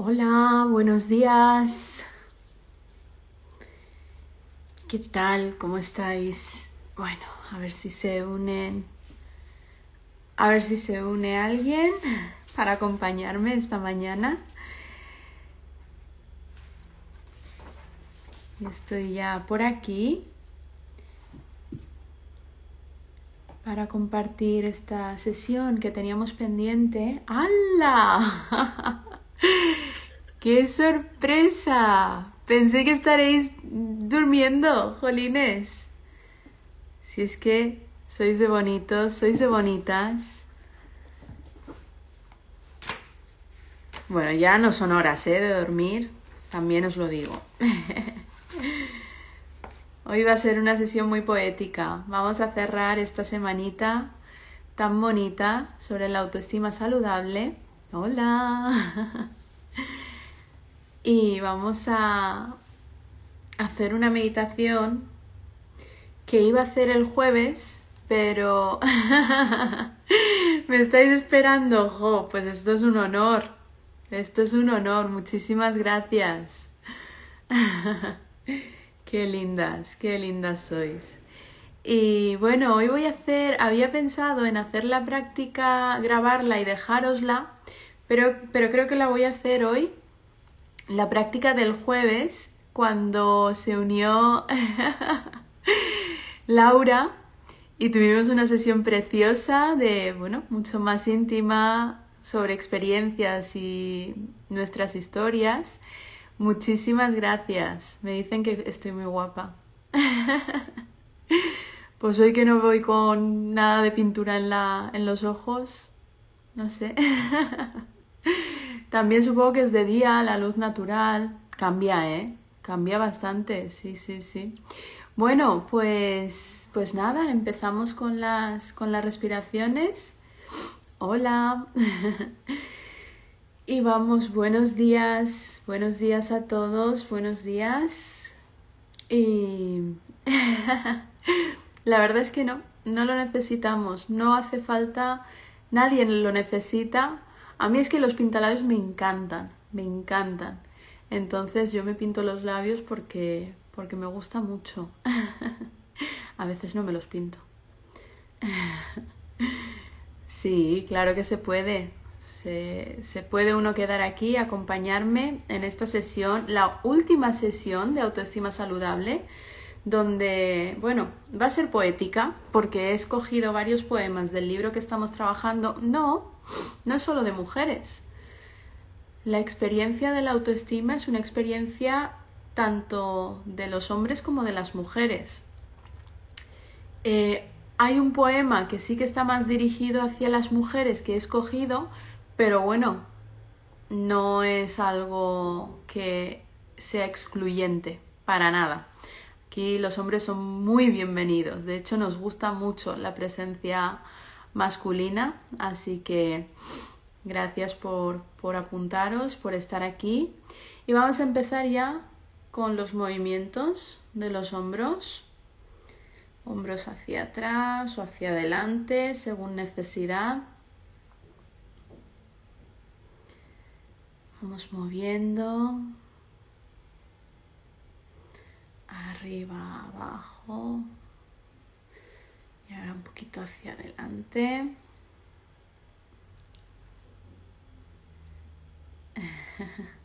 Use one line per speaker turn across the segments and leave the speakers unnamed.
Hola, buenos días. ¿Qué tal? ¿Cómo estáis? Bueno, a ver si se unen. A ver si se une alguien para acompañarme esta mañana. Estoy ya por aquí para compartir esta sesión que teníamos pendiente. ¡Hala! ¡Qué sorpresa! Pensé que estaréis durmiendo, jolines. Si es que sois de bonitos, sois de bonitas. Bueno, ya no son horas, ¿eh? De dormir. También os lo digo. Hoy va a ser una sesión muy poética. Vamos a cerrar esta semanita tan bonita sobre la autoestima saludable Hola. y vamos a hacer una meditación que iba a hacer el jueves, pero me estáis esperando. Jo, pues esto es un honor. Esto es un honor. Muchísimas gracias. qué lindas, qué lindas sois. Y bueno, hoy voy a hacer, había pensado en hacer la práctica, grabarla y dejárosla, pero, pero creo que la voy a hacer hoy, la práctica del jueves, cuando se unió Laura y tuvimos una sesión preciosa de, bueno, mucho más íntima sobre experiencias y nuestras historias. Muchísimas gracias. Me dicen que estoy muy guapa. pues hoy que no voy con nada de pintura en, la, en los ojos, no sé. También supongo que es de día, la luz natural. Cambia, ¿eh? Cambia bastante, sí, sí, sí. Bueno, pues, pues nada, empezamos con las, con las respiraciones. Hola. y vamos, buenos días, buenos días a todos, buenos días. Y la verdad es que no, no lo necesitamos, no hace falta, nadie lo necesita a mí es que los pintalabios me encantan, me encantan. Entonces yo me pinto los labios porque, porque me gusta mucho. a veces no me los pinto. sí, claro que se puede. Se, se, puede uno quedar aquí, acompañarme en esta sesión, la última sesión de autoestima saludable, donde, bueno, va a ser poética, porque he escogido varios poemas del libro que estamos trabajando. No, no solo de mujeres. La experiencia de la autoestima es una experiencia tanto de los hombres como de las mujeres. Eh, hay un poema que sí que está más dirigido hacia las mujeres que he escogido, pero bueno, no es algo que sea excluyente para nada. Aquí los hombres son muy bienvenidos, de hecho nos gusta mucho la presencia masculina. Así que gracias por, por apuntaros, por estar aquí. Y vamos a empezar ya con los movimientos de los hombros. Hombros hacia atrás o hacia adelante, según necesidad. Vamos moviendo. Arriba, abajo. Y ahora un poquito hacia adelante.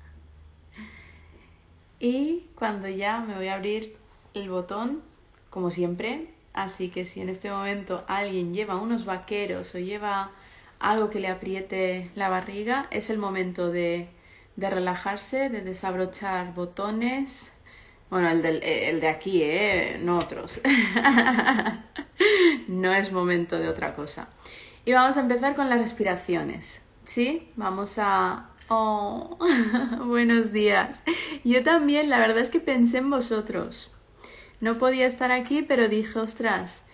y cuando ya me voy a abrir el botón, como siempre, así que si en este momento alguien lleva unos vaqueros o lleva algo que le apriete la barriga, es el momento de, de relajarse, de desabrochar botones, bueno, el, del, eh, el de aquí, ¿eh? No otros. no es momento de otra cosa. Y vamos a empezar con las respiraciones. ¿Sí? Vamos a... Oh, buenos días. Yo también, la verdad es que pensé en vosotros. No podía estar aquí, pero dije, ostras,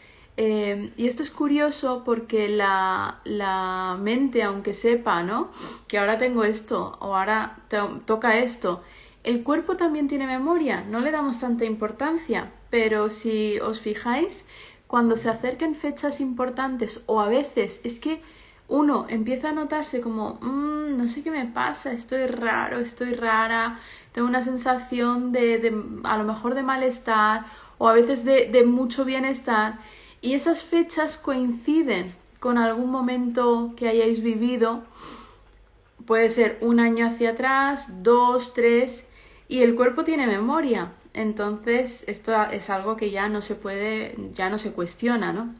eh, y esto es curioso porque la, la, mente, aunque sepa, ¿no? Que ahora tengo esto o ahora toca esto, el cuerpo también tiene memoria, no le damos tanta importancia, pero si os fijáis, cuando se acerquen fechas importantes o a veces es que uno empieza a notarse como, mmm, no sé qué me pasa, estoy raro, estoy rara, tengo una sensación de, a lo mejor de malestar o a veces de mucho bienestar y esas fechas coinciden con algún momento que hayáis vivido. Puede ser un año hacia atrás, dos, tres, y el cuerpo tiene memoria. Entonces, esto es algo que ya no se puede, ya no se cuestiona, ¿no?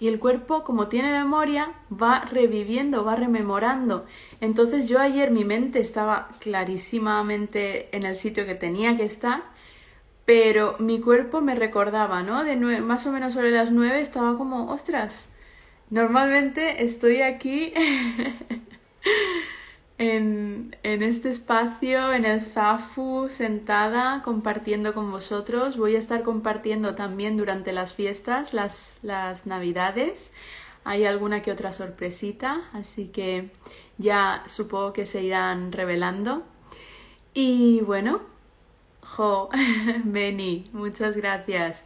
Y el cuerpo, como tiene memoria, va reviviendo, va rememorando. Entonces yo ayer mi mente estaba clarísimamente en el sitio que tenía que estar, pero mi cuerpo me recordaba, ¿no? De más o menos sobre las nueve estaba como, ostras, normalmente estoy aquí en, este espacio, en el Zafu, sentada, compartiendo con vosotros. Voy a estar compartiendo también durante las fiestas, las, las navidades. Hay alguna que otra sorpresita, así que ya supongo que se irán revelando. Y bueno, Jo, Beni, muchas gracias.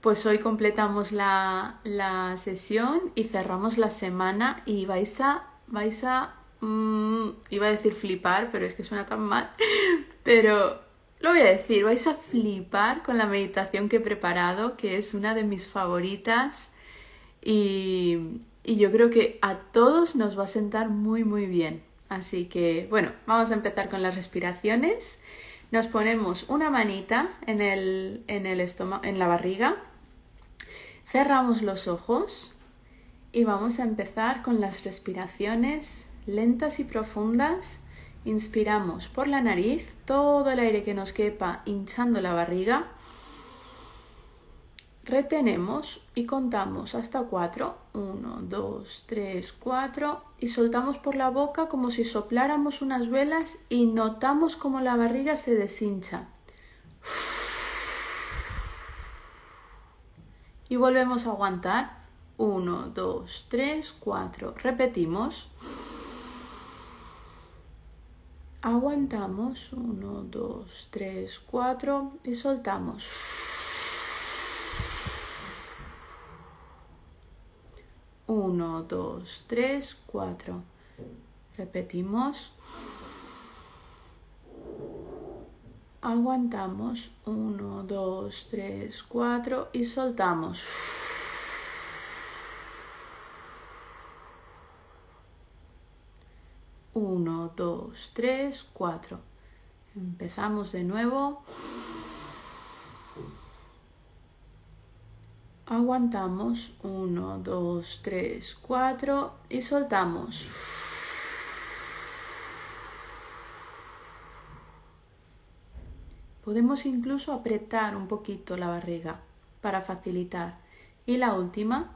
Pues hoy completamos la, la, sesión y cerramos la semana y vais a, vais a Mm, iba a decir flipar, pero es que suena tan mal. Pero lo voy a decir, vais a flipar con la meditación que he preparado, que es una de mis favoritas. Y, yo creo que a todos nos va a sentar muy, muy bien. Así que, bueno, vamos a empezar con las respiraciones. Nos ponemos una manita en el, en en la barriga. Cerramos los ojos y vamos a empezar con las respiraciones lentas y profundas. Inspiramos por la nariz todo el aire que nos quepa hinchando la barriga. Retenemos y contamos hasta cuatro. Uno, dos, tres, cuatro. Y soltamos por la boca como si sopláramos unas velas y notamos como la barriga se deshincha. Y volvemos a aguantar. Uno, dos, tres, cuatro. Repetimos. Aguantamos, 1, 2, 3, 4 y soltamos. Uno, dos, tres, cuatro. Repetimos. Aguantamos. Uno, dos, tres, cuatro y soltamos. 1, 2, 3, 4. Empezamos de nuevo. Aguantamos 1, 2, 3, 4 y soltamos. Podemos incluso apretar un poquito la barriga para facilitar. Y la última.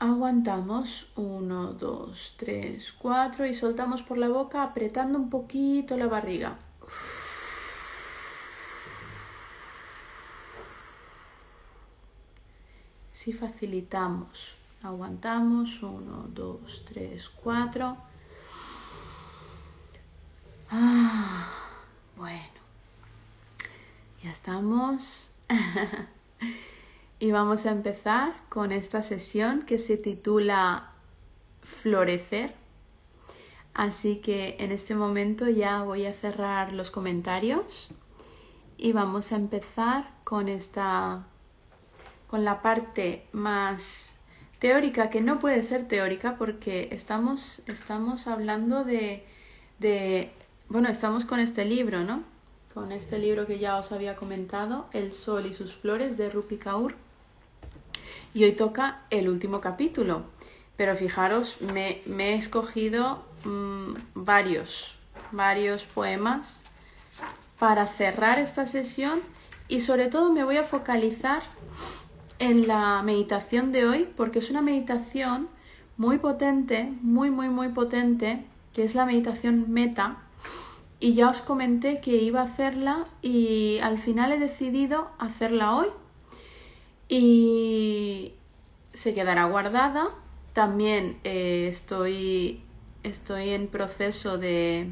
Aguantamos 1, 2, 3, 4 y soltamos por la boca apretando un poquito la barriga. Si facilitamos, aguantamos 1, 2, 3, 4. bueno, ya estamos. Y vamos a empezar con esta sesión que se titula Florecer. Así que en este momento ya voy a cerrar los comentarios y vamos a empezar con esta con la parte más teórica que no puede ser teórica porque estamos estamos hablando de, de bueno, estamos con este libro, ¿no? Con este libro que ya os había comentado, El sol y sus flores de Rupi Kaur y hoy toca el último capítulo. Pero fijaros, me, he escogido mm, varios, varios poemas para cerrar esta sesión y sobre todo me voy a focalizar en la meditación de hoy porque es una meditación muy potente, muy, muy, muy potente, que es la meditación meta. Y ya os comenté que iba a hacerla y al final he decidido hacerla hoy y se quedará guardada. También eh, estoy, estoy en proceso de,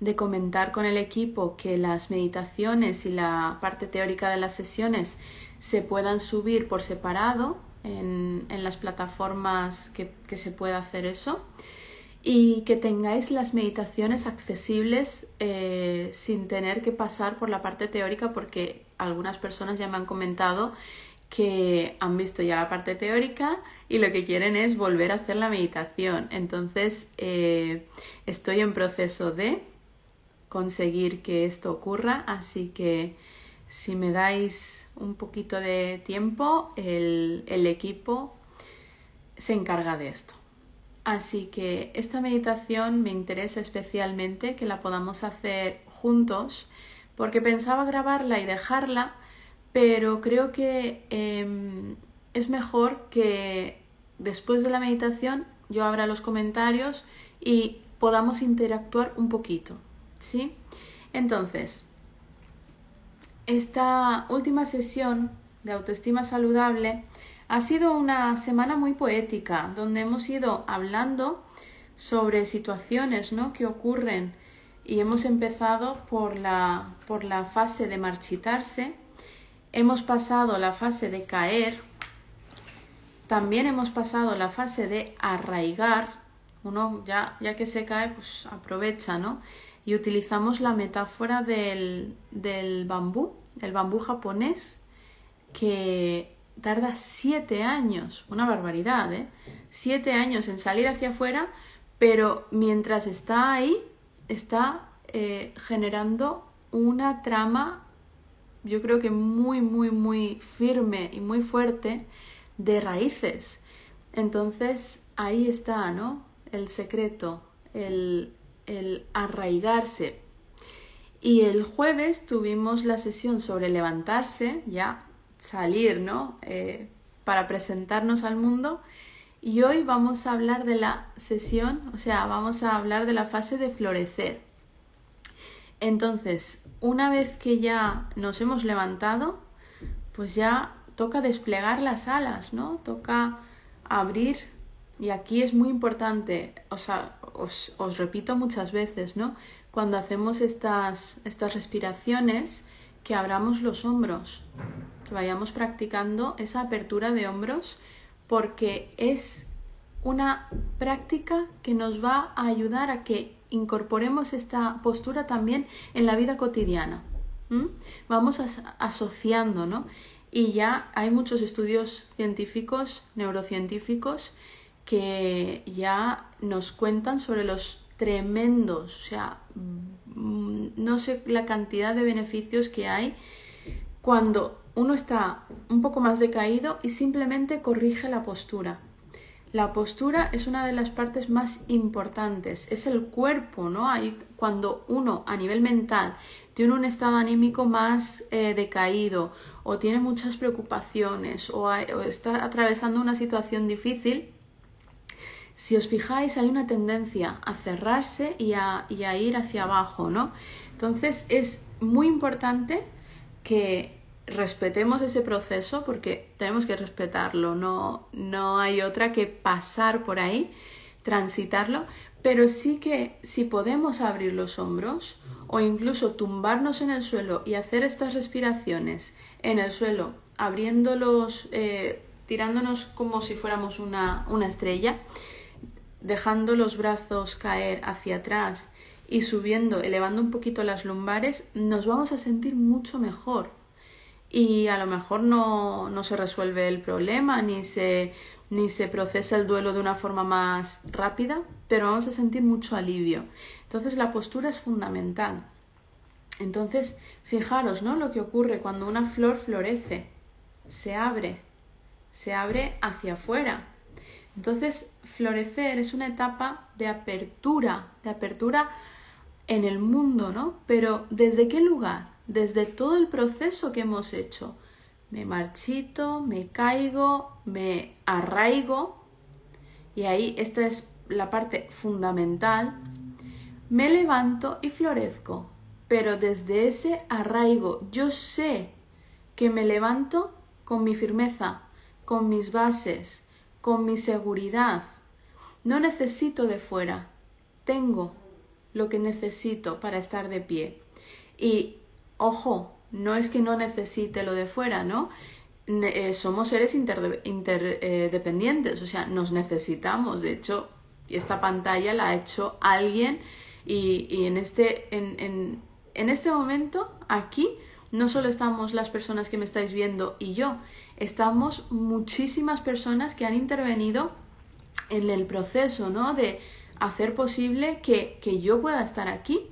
de comentar con el equipo que las meditaciones y la parte teórica de las sesiones se puedan subir por separado en, las plataformas que, se pueda hacer eso y que tengáis las meditaciones accesibles eh, sin tener que pasar por la parte teórica porque algunas personas ya me han comentado que han visto ya la parte teórica y lo que quieren es volver a hacer la meditación. Entonces eh, estoy en proceso de conseguir que esto ocurra, así que si me dais un poquito de tiempo, el, el equipo se encarga de esto. Así que esta meditación me interesa especialmente que la podamos hacer juntos porque pensaba grabarla y dejarla, pero creo que em, es mejor que después de la meditación yo abra los comentarios y podamos interactuar un poquito, ¿sí? Entonces, esta última sesión de autoestima saludable ha sido una semana muy poética, donde hemos ido hablando sobre situaciones ¿no? que ocurren y hemos empezado por la, por la fase de marchitarse, hemos pasado la fase de caer, también hemos pasado la fase de arraigar, uno ya, ya que se cae, pues aprovecha, ¿no? Y utilizamos la metáfora del, del bambú, el bambú japonés, que tarda siete años, una barbaridad, ¿eh? Siete años en salir hacia afuera, pero mientras está ahí, está eh, generando una trama, yo creo que muy, muy, muy firme y muy fuerte de raíces. Entonces, ahí está, ¿no? El secreto, el, el arraigarse. Y el jueves tuvimos la sesión sobre levantarse, ya salir, ¿no? Eh, para presentarnos al mundo. Y hoy vamos a hablar de la sesión, o sea, vamos a hablar de la fase de florecer. Entonces, una vez que ya nos hemos levantado, pues ya toca desplegar las alas, ¿no? Toca abrir. Y aquí es muy importante, o sea, os, os repito muchas veces, ¿no? Cuando hacemos estas, estas respiraciones, que abramos los hombros, que vayamos practicando esa apertura de hombros porque es una práctica que nos va a ayudar a que incorporemos esta postura también en la vida cotidiana. Vamos asociando, ¿no? Y ya hay muchos estudios científicos, neurocientíficos, que ya nos cuentan sobre los tremendos, o sea, mm, no sé la cantidad de beneficios que hay cuando uno está un poco más decaído y simplemente corrige la postura. La postura es una de las partes más importantes, es el cuerpo, ¿no? Cuando uno a nivel mental tiene un estado anímico más eh, decaído o tiene muchas preocupaciones o, está atravesando una situación difícil, si os fijáis hay una tendencia a cerrarse y a ir hacia abajo, ¿no? Entonces es muy importante que respetemos ese proceso porque tenemos que respetarlo, no, no hay otra que pasar por ahí, transitarlo, pero sí que si podemos abrir los hombros o incluso tumbarnos en el suelo y hacer estas respiraciones en el suelo, abriéndolos, eh, tirándonos como si fuéramos una, una estrella, dejando los brazos caer hacia atrás y subiendo, elevando un poquito las lumbares, nos vamos a sentir mucho mejor y a lo mejor no, no se resuelve el problema ni se, ni se procesa el duelo de una forma más rápida, pero vamos a sentir mucho alivio. Entonces la postura es fundamental. Entonces, fijaros, ¿no? Lo que ocurre cuando una flor florece, se abre, se abre hacia afuera. Entonces, florecer es una etapa de apertura, de apertura en el mundo, ¿no? Pero ¿desde qué lugar? Desde todo el proceso que hemos hecho. Me marchito, me caigo, me arraigo y ahí esta es la parte fundamental. Me levanto y florezco, pero desde ese arraigo yo sé que me levanto con mi firmeza, con mis bases, con mi seguridad. No necesito de fuera, tengo lo que necesito para estar de pie. Y Ojo, no es que no necesite lo de fuera, ¿no? eh, somos seres interdependientes, o sea, nos necesitamos. De hecho, esta pantalla la ha hecho alguien y, en, este, en, en este momento, aquí, no solo estamos las personas que me estáis viendo y yo, estamos muchísimas personas que han intervenido en el proceso, ¿no? De hacer posible que, que yo pueda estar aquí.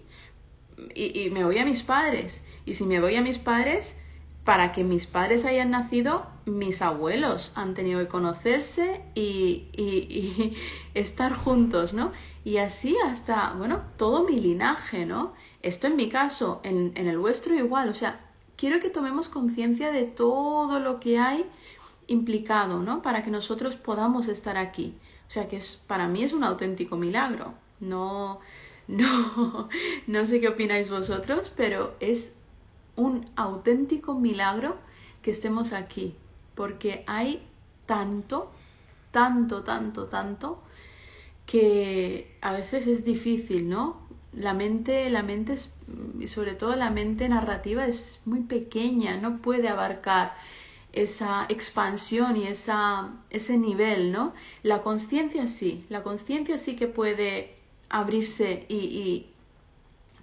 Y, y, me voy a mis padres. Y si me voy a mis padres, para que mis padres hayan nacido, mis abuelos han tenido que conocerse y, y, estar juntos, ¿no? Y así hasta, bueno, todo mi linaje, ¿no? Esto en mi caso, en, en el vuestro igual, o sea, quiero que tomemos conciencia de todo lo que hay implicado, ¿no? Para que nosotros podamos estar aquí. O sea que es, para mí es un auténtico milagro. No, no, no sé qué opináis vosotros, pero es un auténtico milagro que estemos aquí. Porque hay tanto, tanto, tanto, tanto, que a veces es difícil, ¿no? La mente, la mente es, sobre todo la mente narrativa es muy pequeña, no puede abarcar esa expansión y esa, ese nivel, ¿no? La conciencia sí, la conciencia sí que puede abrirse y,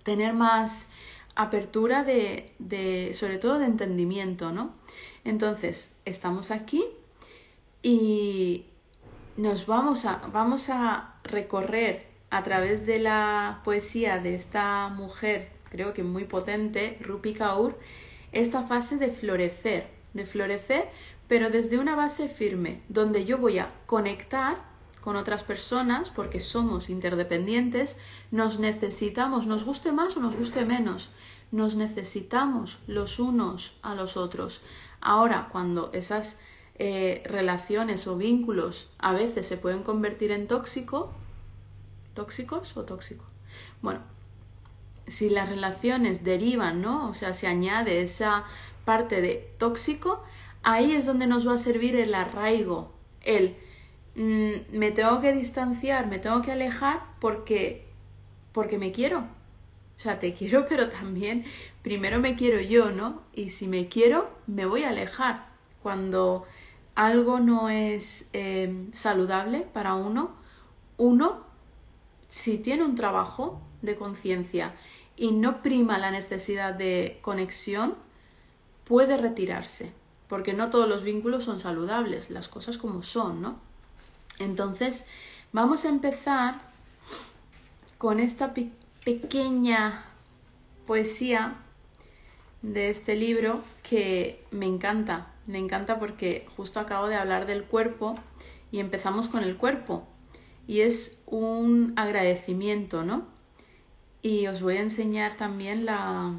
tener más apertura de, de, sobre todo de entendimiento, ¿no? Entonces, estamos aquí y nos vamos a, vamos a recorrer a través de la poesía de esta mujer, creo que muy potente, Rupi Kaur, esta fase de florecer, de florecer, pero desde una base firme, donde yo voy a conectar con otras personas, porque somos interdependientes, nos necesitamos, nos guste más o nos guste menos, nos necesitamos los unos a los otros. Ahora, cuando esas eh, relaciones o vínculos a veces se pueden convertir en tóxico, tóxicos o tóxicos. Bueno, si las relaciones derivan, ¿no? O sea, se añade esa parte de tóxico, ahí es donde nos va a servir el arraigo, el mm, me tengo que distanciar, me tengo que alejar porque porque me quiero. O sea, te quiero, pero también primero me quiero yo, ¿no? Y si me quiero, me voy a alejar. Cuando algo no es eh, saludable para uno, uno, si tiene un trabajo de conciencia y no prima la necesidad de conexión, puede retirarse, porque no todos los vínculos son saludables, las cosas como son, ¿no? Entonces, vamos a empezar con esta pequeña poesía de este libro que me encanta, me encanta porque justo acabo de hablar del cuerpo y empezamos con el cuerpo y es un agradecimiento, ¿no? Y os voy a enseñar también la,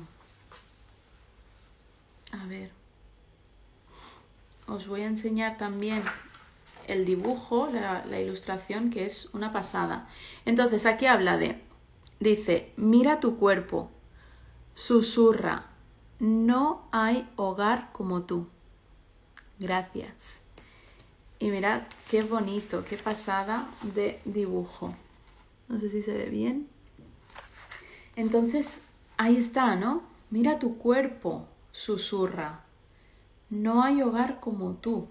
a ver. Os voy a enseñar también el dibujo, la, la, ilustración, que es una pasada. Entonces, aquí habla de, dice, mira tu cuerpo, susurra, no hay hogar como tú. Gracias. Y mirad qué bonito, qué pasada de dibujo. No sé si se ve bien. Entonces, ahí está, ¿no? Mira tu cuerpo, susurra, no hay hogar como tú.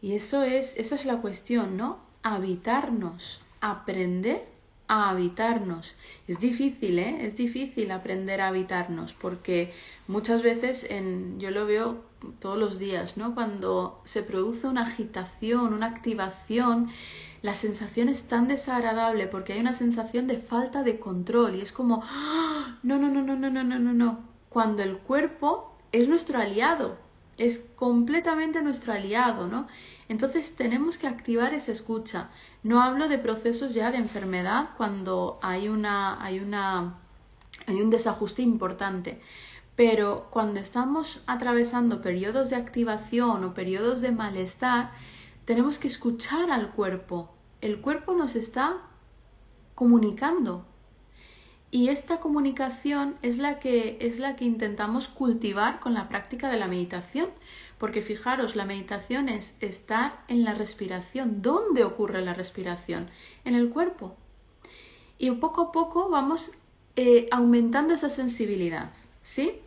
Y eso es, esa es la cuestión, ¿no? Habitarnos, aprender a habitarnos. Es difícil, ¿eh? Es difícil aprender a habitarnos porque muchas veces en, yo lo veo todos los días, ¿no? Cuando se produce una agitación, una activación, la sensación es tan desagradable porque hay una sensación de falta de control y es como, no, no, no, no, no, no, no, no, no cuando el cuerpo es nuestro aliado, es completamente nuestro aliado, ¿no? Entonces tenemos que activar esa escucha. No hablo de procesos ya de enfermedad cuando hay una hay una hay un desajuste importante, pero cuando estamos atravesando periodos de activación o periodos de malestar, tenemos que escuchar al cuerpo. El cuerpo nos está comunicando, y esta comunicación es la que es la que intentamos cultivar con la práctica de la meditación, porque fijaros, la meditación es estar en la respiración. ¿Dónde ocurre la respiración? En el cuerpo. Y poco a poco vamos eh, aumentando esa sensibilidad, ¿sí?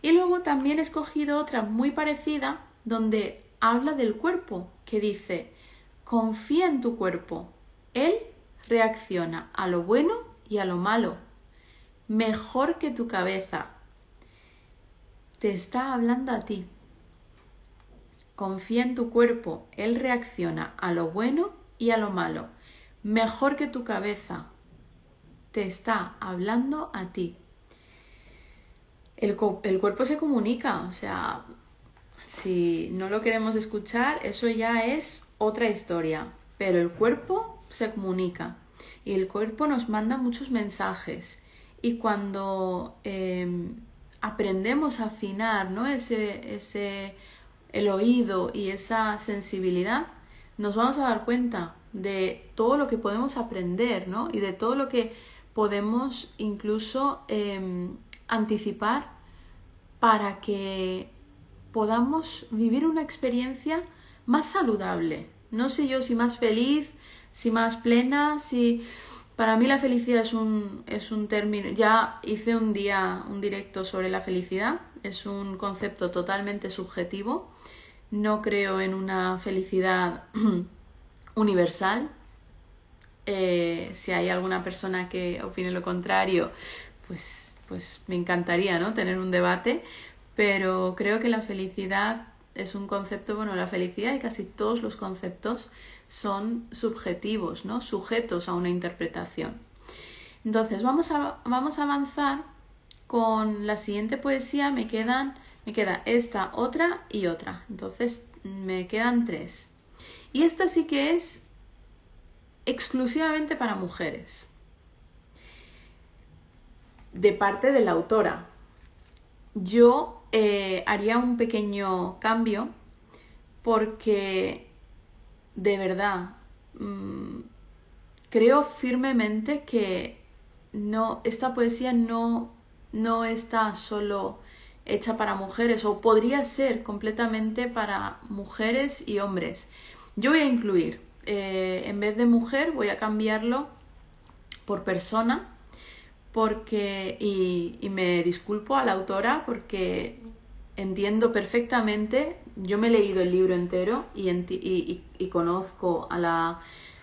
Y luego también he escogido otra muy parecida donde habla del cuerpo, que dice, confía en tu cuerpo, él reacciona a lo bueno y a lo malo, mejor que tu cabeza. Te está hablando a ti. Confía en tu cuerpo, él reacciona a lo bueno y a lo malo, mejor que tu cabeza. Te está hablando a ti. El, cuerpo se comunica, o sea, si no lo queremos escuchar, eso ya es otra historia. Pero el cuerpo se comunica y el cuerpo nos manda muchos mensajes. Y cuando em, aprendemos a afinar ¿no? ese, ese, el oído y esa sensibilidad, nos vamos a dar cuenta de todo lo que podemos aprender ¿no? y de todo lo que podemos incluso em, anticipar para que podamos vivir una experiencia más saludable. No sé yo si más feliz, si más plena, si... Para mí la felicidad es un, es un término, ya hice un día un directo sobre la felicidad, es un concepto totalmente subjetivo, no creo en una felicidad universal. Eh, si hay alguna persona que opine lo contrario, pues, pues me encantaría ¿no? tener un debate, pero creo que la felicidad es un concepto, bueno, la felicidad y casi todos los conceptos son subjetivos, ¿no? Sujetos a una interpretación. Entonces, vamos a, vamos a avanzar con la siguiente poesía. Me quedan, me queda esta, otra y otra. Entonces, me quedan tres. Y esta sí que es exclusivamente para mujeres. De parte de la autora. Yo eh, haría un pequeño cambio porque de verdad mm, creo firmemente que no, esta poesía no, no está solo hecha para mujeres o podría ser completamente para mujeres y hombres. Yo voy a incluir, eh, en vez de mujer, voy a cambiarlo por persona porque, y, me disculpo a la autora porque entiendo perfectamente, yo me he leído el libro entero y, conozco a la,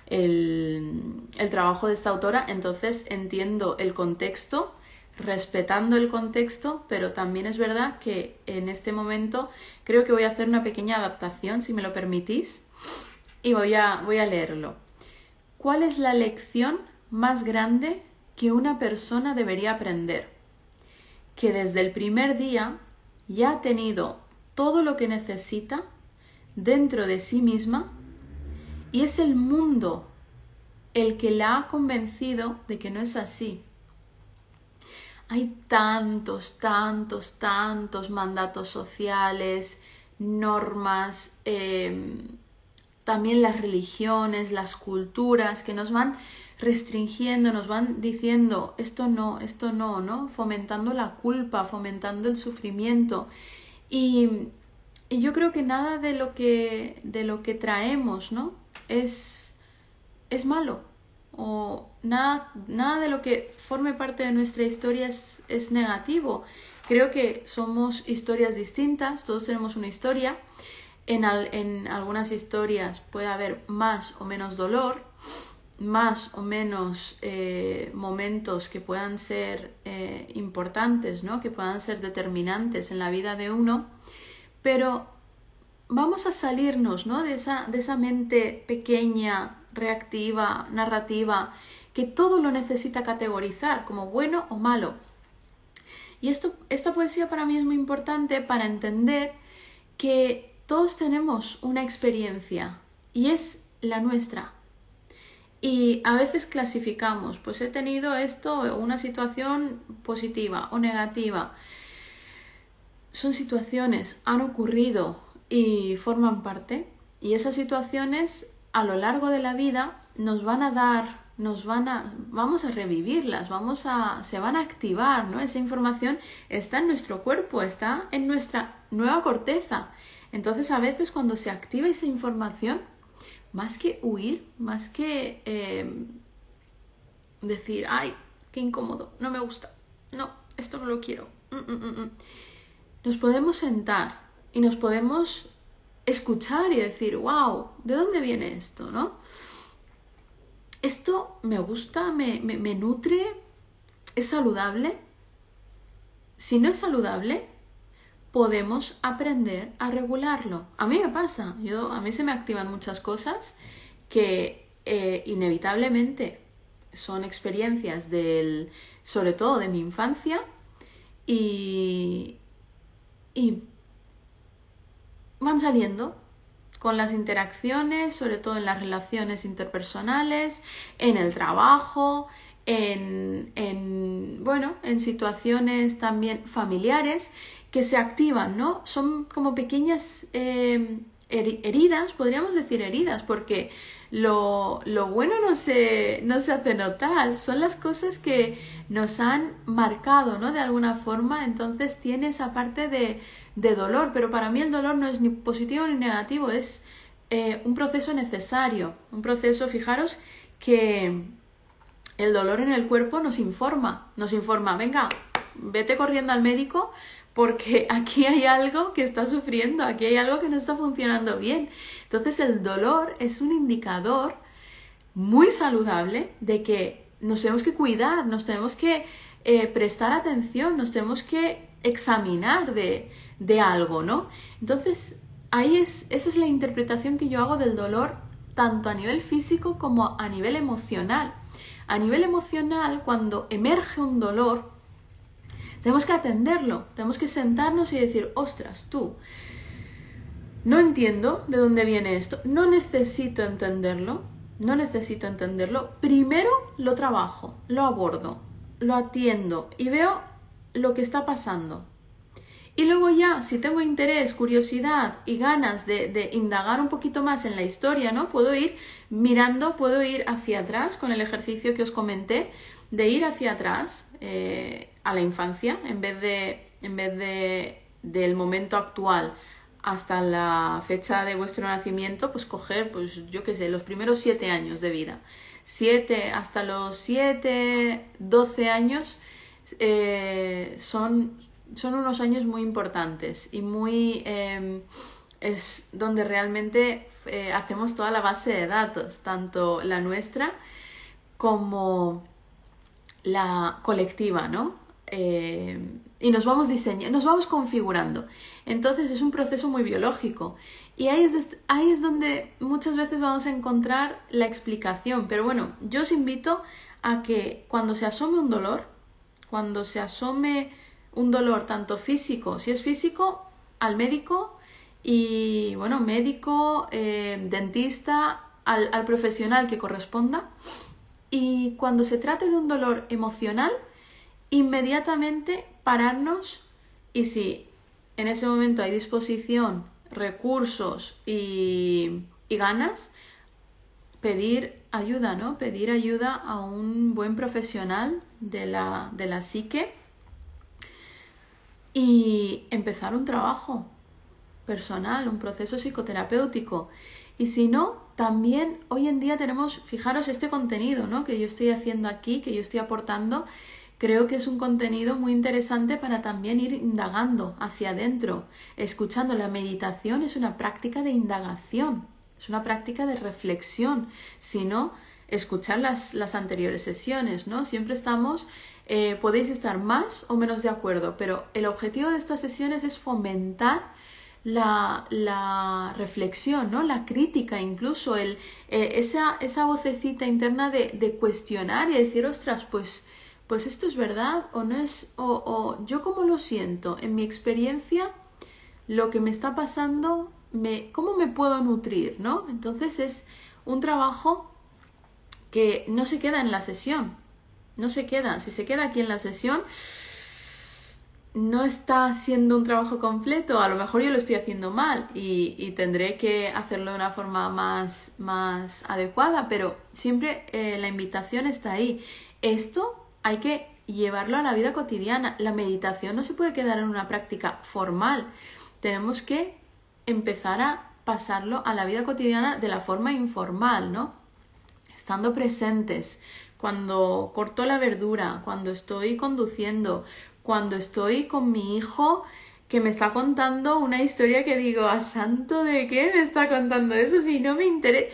el, el, trabajo de esta autora, entonces entiendo el contexto, respetando el contexto, pero también es verdad que en este momento creo que voy a hacer una pequeña adaptación, si me lo permitís, y voy a, voy a leerlo. ¿Cuál es la lección más grande que una persona debería aprender, que desde el primer día ya ha tenido todo lo que necesita dentro de sí misma y es el mundo el que la ha convencido de que no es así. Hay tantos, tantos, tantos mandatos sociales, normas, em, también las religiones, las culturas que nos van restringiendo, nos van diciendo esto no, esto no, ¿no? Fomentando la culpa, fomentando el sufrimiento. Y, yo creo que nada de lo que, de lo que traemos, ¿no? Es, es malo. O nada, nada de lo que forme parte de nuestra historia es, es negativo. Creo que somos historias distintas, todos tenemos una historia. En, en algunas historias puede haber más o menos dolor, más o menos eh, momentos que puedan ser eh, importantes, ¿no? que puedan ser determinantes en la vida de uno, pero vamos a salirnos ¿no? de, esa, de esa mente pequeña, reactiva, narrativa, que todo lo necesita categorizar como bueno o malo. Y esto, esta poesía para mí es muy importante para entender que todos tenemos una experiencia y es la nuestra y a veces clasificamos, pues he tenido esto, una situación positiva o negativa. Son situaciones, han ocurrido y forman parte. Y esas situaciones a lo largo de la vida nos van a dar, nos van a, vamos a revivirlas, vamos a, se van a activar, ¿no? Esa información está en nuestro cuerpo, está en nuestra nueva corteza. Entonces a veces cuando se activa esa información, más que huir, más que em, decir, ay, qué incómodo, no me gusta, no, esto no lo quiero. Mm, mm, mm, nos podemos sentar y nos podemos escuchar y decir, wow, ¿de dónde viene esto? ¿No? ¿Esto me gusta? ¿Me, me, nutre? ¿Es saludable? Si no es saludable, podemos aprender a regularlo. A mí me pasa, yo, a mí se me activan muchas cosas que eh, inevitablemente son experiencias del, sobre todo de mi infancia y, y van saliendo con las interacciones, sobre todo en las relaciones interpersonales, en el trabajo, en, en, bueno, en situaciones también familiares que se activan, ¿no? Son como pequeñas eh, heridas, podríamos decir heridas, porque lo, lo bueno no se, no se hace notar, son las cosas que nos han marcado, ¿no? De alguna forma, entonces tiene esa parte de, de dolor, pero para mí el dolor no es ni positivo ni negativo, es eh, un proceso necesario, un proceso, fijaros que el dolor en el cuerpo nos informa, nos informa, venga, vete corriendo al médico porque aquí hay algo que está sufriendo, aquí hay algo que no está funcionando bien. Entonces el dolor es un indicador muy saludable de que nos tenemos que cuidar, nos tenemos que eh, prestar atención, nos tenemos que examinar de, de algo, ¿no? Entonces, ahí es, esa es la interpretación que yo hago del dolor tanto a nivel físico como a nivel emocional. A nivel emocional, cuando emerge un dolor, tenemos que atenderlo, tenemos que sentarnos y decir, ostras, tú, no entiendo de dónde viene esto, no necesito entenderlo, no necesito entenderlo, primero lo trabajo, lo abordo, lo atiendo y veo lo que está pasando. Y luego ya, si tengo interés, curiosidad y ganas de, indagar un poquito más en la historia, ¿no? Puedo ir mirando, puedo ir hacia atrás con el ejercicio que os comenté, de ir hacia atrás eh, a la infancia, en vez de, en vez de del momento actual hasta la fecha de vuestro nacimiento, pues coger, pues yo qué sé, los primeros siete años de vida. Siete, hasta los siete, doce años eh, son son unos años muy importantes y muy... Em, es donde realmente eh, hacemos toda la base de datos, tanto la nuestra como la colectiva, ¿no? Em, y nos vamos diseñando, nos vamos configurando. Entonces es un proceso muy biológico. Y ahí es, ahí es donde muchas veces vamos a encontrar la explicación. Pero bueno, yo os invito a que cuando se asome un dolor, cuando se asome un dolor tanto físico, si es físico, al médico y, bueno, médico, eh, dentista, al, al profesional que corresponda. Y cuando se trate de un dolor emocional, inmediatamente pararnos y si en ese momento hay disposición, recursos y, y, ganas, pedir ayuda, ¿no? Pedir ayuda a un buen profesional de la, de la psique y empezar un trabajo personal, un proceso psicoterapéutico. Y si no, también hoy en día tenemos, fijaros este contenido ¿no? que yo estoy haciendo aquí, que yo estoy aportando, creo que es un contenido muy interesante para también ir indagando hacia adentro, escuchando. La meditación es una práctica de indagación, es una práctica de reflexión, si no, escuchar las, las anteriores sesiones, ¿no? Siempre estamos eh, podéis estar más o menos de acuerdo, pero el objetivo de estas sesiones es fomentar la, reflexión, ¿no? la crítica, incluso el, eh, esa, esa, vocecita interna de, cuestionar y decir, ostras, pues, pues esto es verdad o no es, o, o yo como lo siento, en mi experiencia, lo que me está pasando, me, ¿cómo me puedo nutrir? ¿no? Entonces es un trabajo que no se queda en la sesión, no se queda. Si se queda aquí en la sesión, no está siendo un trabajo completo. A lo mejor yo lo estoy haciendo mal y, tendré que hacerlo de una forma más, más adecuada, pero siempre eh, la invitación está ahí. Esto hay que llevarlo a la vida cotidiana. La meditación no se puede quedar en una práctica formal. Tenemos que empezar a pasarlo a la vida cotidiana de la forma informal, ¿no? Estando presentes, cuando corto la verdura, cuando estoy conduciendo, cuando estoy con mi hijo que me está contando una historia que digo, ¿a santo de qué me está contando eso si no me interesa?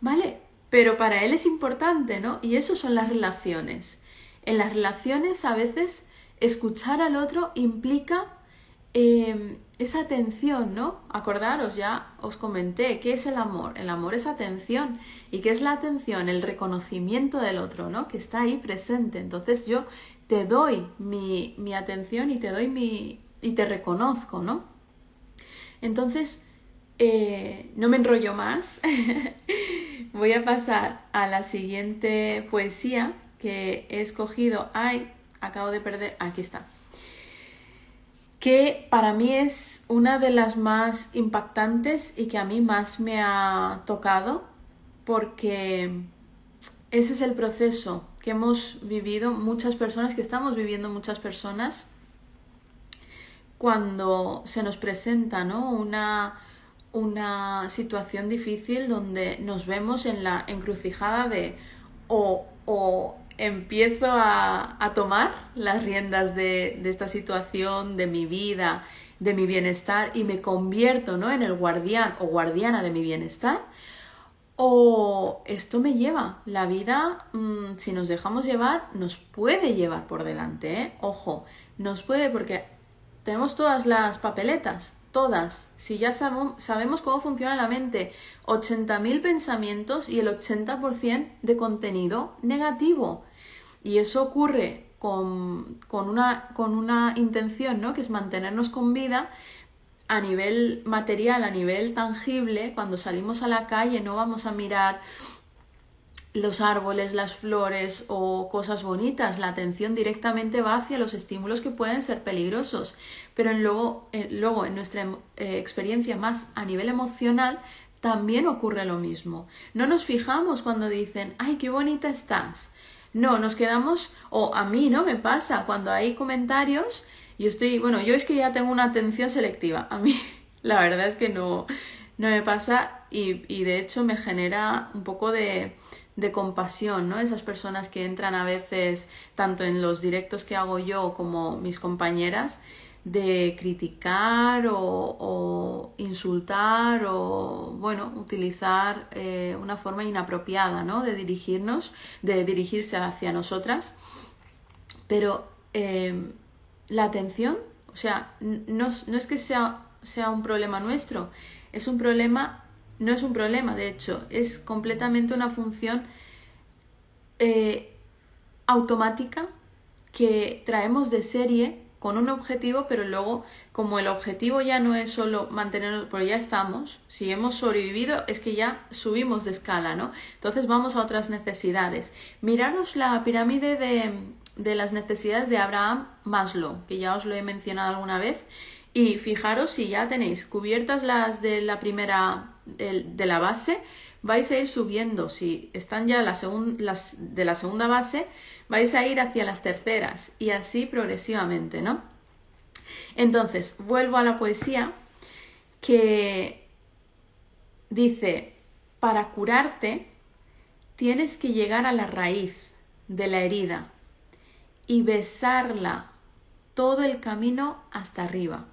Vale, pero para él es importante, ¿no? Y eso son las relaciones. En las relaciones a veces escuchar al otro implica em, esa atención, ¿no? Acordaros, ya os comenté, ¿qué es el amor? El amor es atención. ¿Y qué es la atención? El reconocimiento del otro, ¿no? Que está ahí presente. Entonces yo te doy mi, mi atención y te doy mi, y te reconozco, ¿no? Entonces, eh, no me enrollo más. Voy a pasar a la siguiente poesía que he escogido. Ay, acabo de perder. Aquí está. Que para mí es una de las más impactantes y que a mí más me ha tocado porque ese es el proceso que hemos vivido muchas personas, que estamos viviendo muchas personas cuando se nos presenta ¿no? una, una situación difícil donde nos vemos en la encrucijada de o, o empiezo a, a, tomar las riendas de, de, esta situación, de mi vida, de mi bienestar y me convierto ¿no? en el guardián o guardiana de mi bienestar, o esto me lleva. La vida, mmm, si nos dejamos llevar, nos puede llevar por delante. ¿eh? Ojo, nos puede porque tenemos todas las papeletas, todas. Si ya sabemos cómo funciona la mente, 80.000 pensamientos y el 80% de contenido negativo. Y eso ocurre con, con, una, con una intención, ¿no? Que es mantenernos con vida a nivel material, a nivel tangible. Cuando salimos a la calle no vamos a mirar los árboles, las flores o cosas bonitas. La atención directamente va hacia los estímulos que pueden ser peligrosos. Pero en luego, luego, en nuestra eh, experiencia más a nivel emocional, también ocurre lo mismo. No nos fijamos cuando dicen, ay, qué bonita estás. No, nos quedamos, o a mí no me pasa, cuando hay comentarios, yo estoy, bueno, yo es que ya tengo una atención selectiva. A mí, la verdad es que no, no me pasa y, y de hecho me genera un poco de, de compasión, ¿no? Esas personas que entran a veces, tanto en los directos que hago yo como mis compañeras, de criticar o, insultar o, bueno, utilizar eh, una forma inapropiada, ¿no? De dirigirnos, de dirigirse hacia nosotras. Pero em, la atención, o sea, no, no es que sea, sea un problema nuestro, es un problema no es un problema, de hecho, es completamente una función eh, automática que traemos de serie con un objetivo, pero luego, como el objetivo ya no es solo mantenernos, porque ya estamos, si hemos sobrevivido, es que ya subimos de escala, ¿no? Entonces vamos a otras necesidades. Miraros la pirámide de, de las necesidades de Abraham Maslow, que ya os lo he mencionado alguna vez, y fijaros si ya tenéis cubiertas las de la primera de la base, vais a ir subiendo. Si están ya las, de la segunda base, vais a ir hacia las terceras y así progresivamente, ¿no? Entonces, vuelvo a la poesía que dice, para curarte tienes que llegar a la raíz de la herida y besarla todo el camino hasta arriba.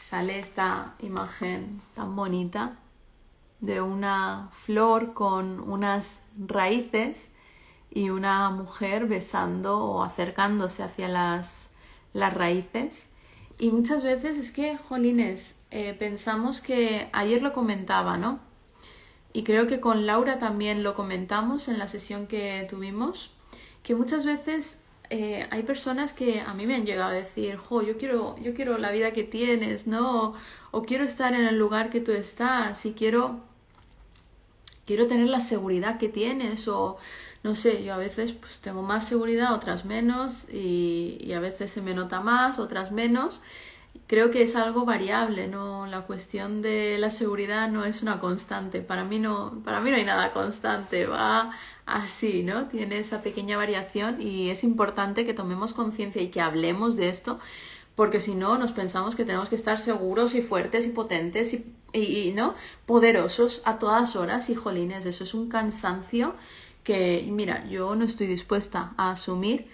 Sale esta imagen tan bonita de una flor con unas raíces y una mujer besando o acercándose hacia las, las raíces. Y muchas veces es que, jolines, eh, pensamos que ayer lo comentaba, ¿no? Y creo que con Laura también lo comentamos en la sesión que tuvimos, que muchas veces eh, hay personas que a mí me han llegado a decir, jo, yo quiero, yo quiero la vida que tienes, ¿no? O, quiero estar en el lugar que tú estás y quiero, quiero tener la seguridad que tienes o no sé, yo a veces pues tengo más seguridad, otras menos y, y a veces se me nota más, otras menos. Creo que es algo variable, ¿no? La cuestión de la seguridad no es una constante. Para mí no, para mí no hay nada constante, va así, ¿no? Tiene esa pequeña variación y es importante que tomemos conciencia y que hablemos de esto, porque si no nos pensamos que tenemos que estar seguros y fuertes y potentes y, y, ¿no? poderosos a todas horas y jolines, eso es un cansancio que, mira, yo no estoy dispuesta a asumir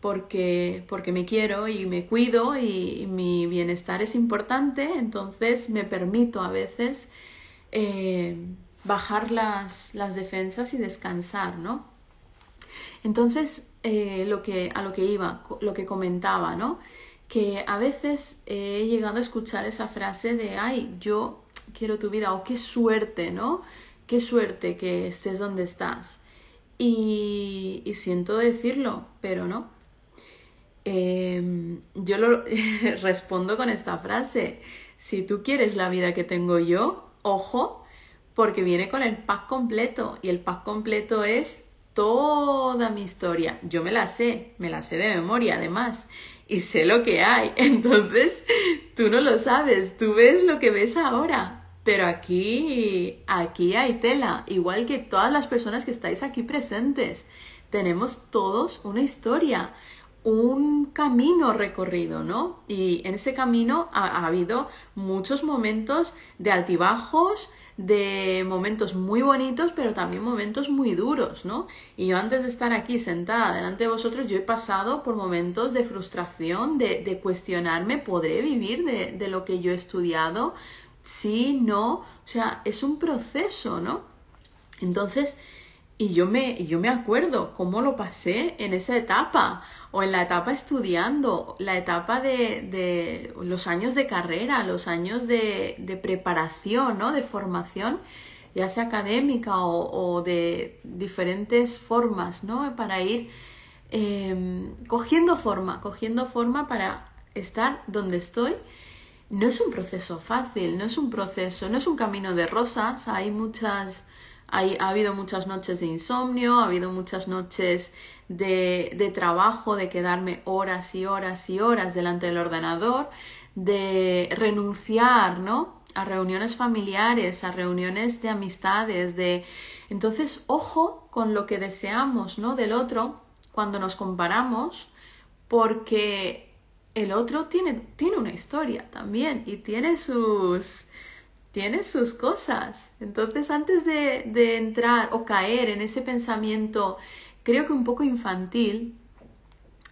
porque, porque me quiero y me cuido y, mi bienestar es importante, entonces me permito a veces eh, bajar las, las, defensas y descansar, ¿no? Entonces, eh, lo que, a lo que iba, lo que comentaba, ¿no? Que a veces he llegado a escuchar esa frase de, ay, yo quiero tu vida, o qué suerte, ¿no? Qué suerte que estés donde estás. Y, siento decirlo, pero no. Eh, yo lo respondo con esta frase. Si tú quieres la vida que tengo yo, ojo, porque viene con el pack completo. Y el pack completo es toda mi historia. Yo me la sé, me la sé de memoria además. Y sé lo que hay. Entonces, tú no lo sabes, tú ves lo que ves ahora. Pero aquí, aquí hay tela, igual que todas las personas que estáis aquí presentes. Tenemos todos una historia, un camino recorrido, ¿no? Y en ese camino ha, habido muchos momentos de altibajos, de momentos muy bonitos, pero también momentos muy duros, ¿no? Y yo antes de estar aquí sentada delante de vosotros, yo he pasado por momentos de frustración, de, de cuestionarme, ¿podré vivir de, de, lo que yo he estudiado? Sí, no, o sea, es un proceso, ¿no? Entonces, y yo me, yo me acuerdo cómo lo pasé en esa etapa, o en la etapa estudiando, la etapa de, de los años de carrera, los años de, de, preparación, ¿no? De formación, ya sea académica o, de diferentes formas, ¿no? Para ir eh, cogiendo forma, cogiendo forma para estar donde estoy no es un proceso fácil, no es un proceso, no es un camino de rosas, hay muchas, hay, ha habido muchas noches de insomnio, ha habido muchas noches de, de trabajo, de quedarme horas y horas y horas delante del ordenador, de renunciar, ¿no? a reuniones familiares, a reuniones de amistades, de entonces ojo con lo que deseamos, ¿no? del otro cuando nos comparamos, porque el otro tiene, tiene una historia también y tiene sus, tiene sus cosas. Entonces, antes de, de, entrar o caer en ese pensamiento, creo que un poco infantil,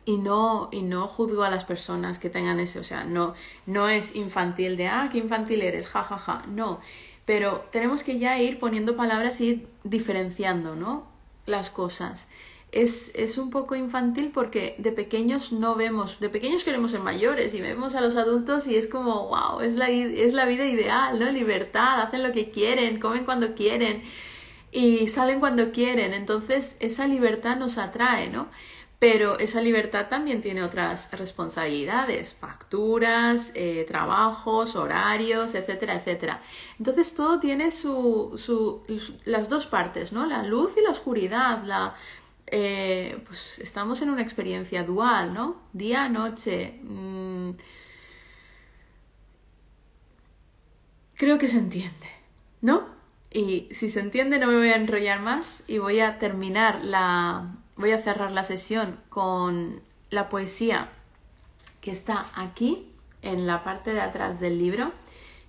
y no, y no juzgo a las personas que tengan ese, o sea, no, no es infantil de, ah, qué infantil eres, ja, ja, ja, no. Pero tenemos que ya ir poniendo palabras y ir diferenciando, ¿no? Las cosas es, un poco infantil porque de pequeños no vemos, de pequeños queremos ser mayores y vemos a los adultos y es como, wow, es la, es la vida ideal, ¿no? Libertad, hacen lo que quieren, comen cuando quieren y salen cuando quieren. Entonces esa libertad nos atrae, ¿no? Pero esa libertad también tiene otras responsabilidades, facturas, eh, trabajos, horarios, etcétera, etcétera. Entonces todo tiene su, su, las dos partes, ¿no? La luz y la oscuridad, la, eh, pues estamos en una experiencia dual, ¿no? Día, noche. Mm, creo que se entiende, ¿no? Y si se entiende no me voy a enrollar más y voy a terminar la... voy a cerrar la sesión con la poesía que está aquí en la parte de atrás del libro,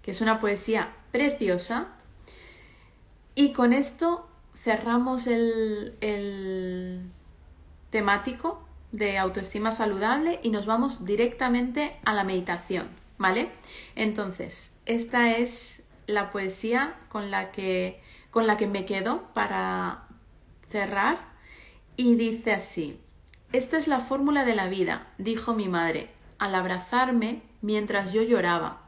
que es una poesía preciosa. Y con esto cerramos el, temático de autoestima saludable y nos vamos directamente a la meditación, ¿vale? Entonces, esta es la poesía con la que, con la que me quedo para cerrar y dice así, esta es la fórmula de la vida, dijo mi madre, al abrazarme mientras yo lloraba.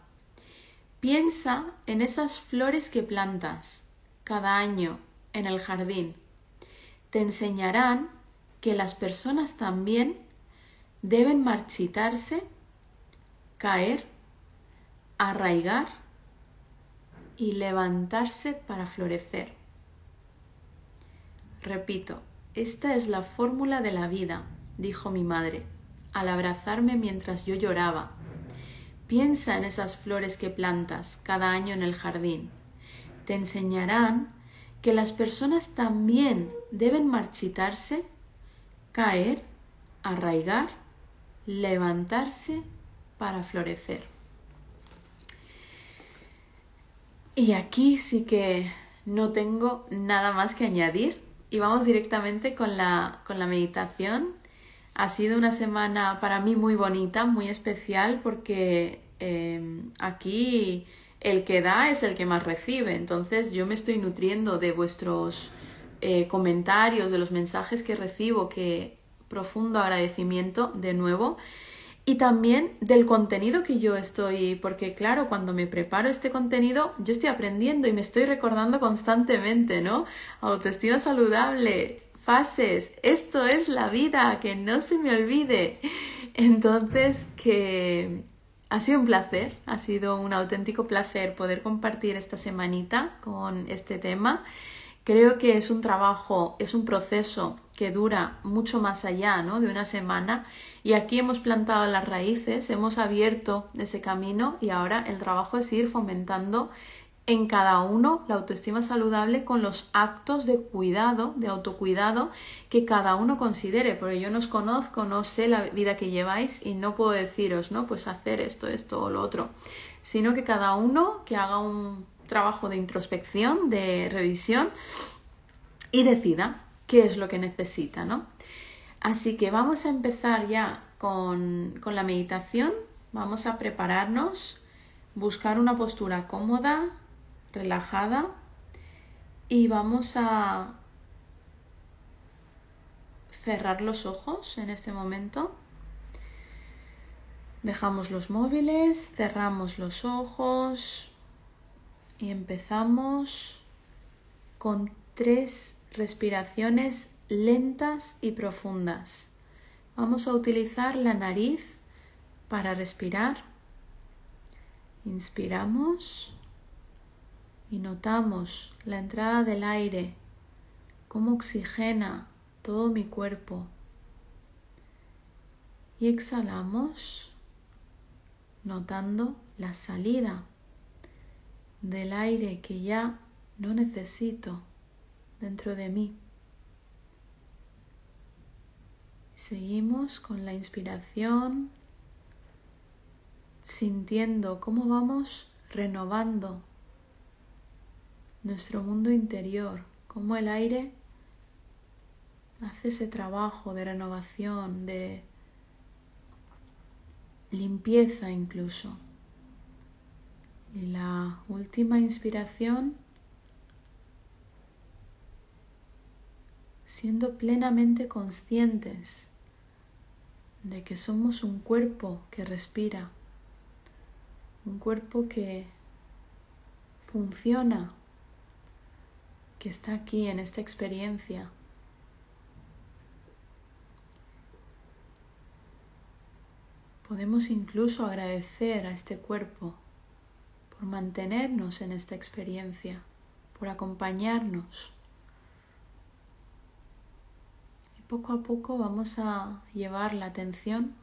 Piensa en esas flores que plantas cada año en el jardín. Te enseñarán que las personas también deben marchitarse, caer, arraigar y levantarse para florecer. Repito, esta es la fórmula de la vida, dijo mi madre, al abrazarme mientras yo lloraba. Piensa en esas flores que plantas cada año en el jardín. Te enseñarán que las personas también deben marchitarse, caer, arraigar, levantarse para florecer. Y aquí sí que no tengo nada más que añadir y vamos directamente con la, con la meditación. Ha sido una semana para mí muy bonita, muy especial, porque em, aquí el que da es el que más recibe. Entonces yo me estoy nutriendo de vuestros eh, comentarios, de los mensajes que recibo, que profundo agradecimiento de nuevo. Y también del contenido que yo estoy, porque claro, cuando me preparo este contenido, yo estoy aprendiendo y me estoy recordando constantemente, ¿no? Autoestima saludable, fases, esto es la vida, que no se me olvide. Entonces, que ha sido un placer, ha sido un auténtico placer poder compartir esta semanita con este tema. Creo que es un trabajo, es un proceso que dura mucho más allá ¿no? de una semana y aquí hemos plantado las raíces, hemos abierto ese camino y ahora el trabajo es ir fomentando en cada uno la autoestima saludable con los actos de cuidado, de autocuidado que cada uno considere, porque yo no os conozco, no sé la vida que lleváis y no puedo deciros, ¿no? Pues hacer esto, esto o lo otro, sino que cada uno que haga un trabajo de introspección, de revisión y decida qué es lo que necesita, ¿no? Así que vamos a empezar ya con, con la meditación, vamos a prepararnos, buscar una postura cómoda, relajada y vamos a cerrar los ojos en este momento. Dejamos los móviles, cerramos los ojos y empezamos con tres respiraciones lentas y profundas. Vamos a utilizar la nariz para respirar. Inspiramos y notamos la entrada del aire, cómo oxigena todo mi cuerpo. Y exhalamos notando la salida del aire que ya no necesito dentro de mí. Seguimos con la inspiración, sintiendo cómo vamos renovando nuestro mundo interior, cómo el aire hace ese trabajo de renovación, de limpieza incluso. Y la última inspiración, siendo plenamente conscientes de que somos un cuerpo que respira, un cuerpo que funciona que está aquí en esta experiencia. Podemos incluso agradecer a este cuerpo por mantenernos en esta experiencia, por acompañarnos. Y poco a poco vamos a llevar la atención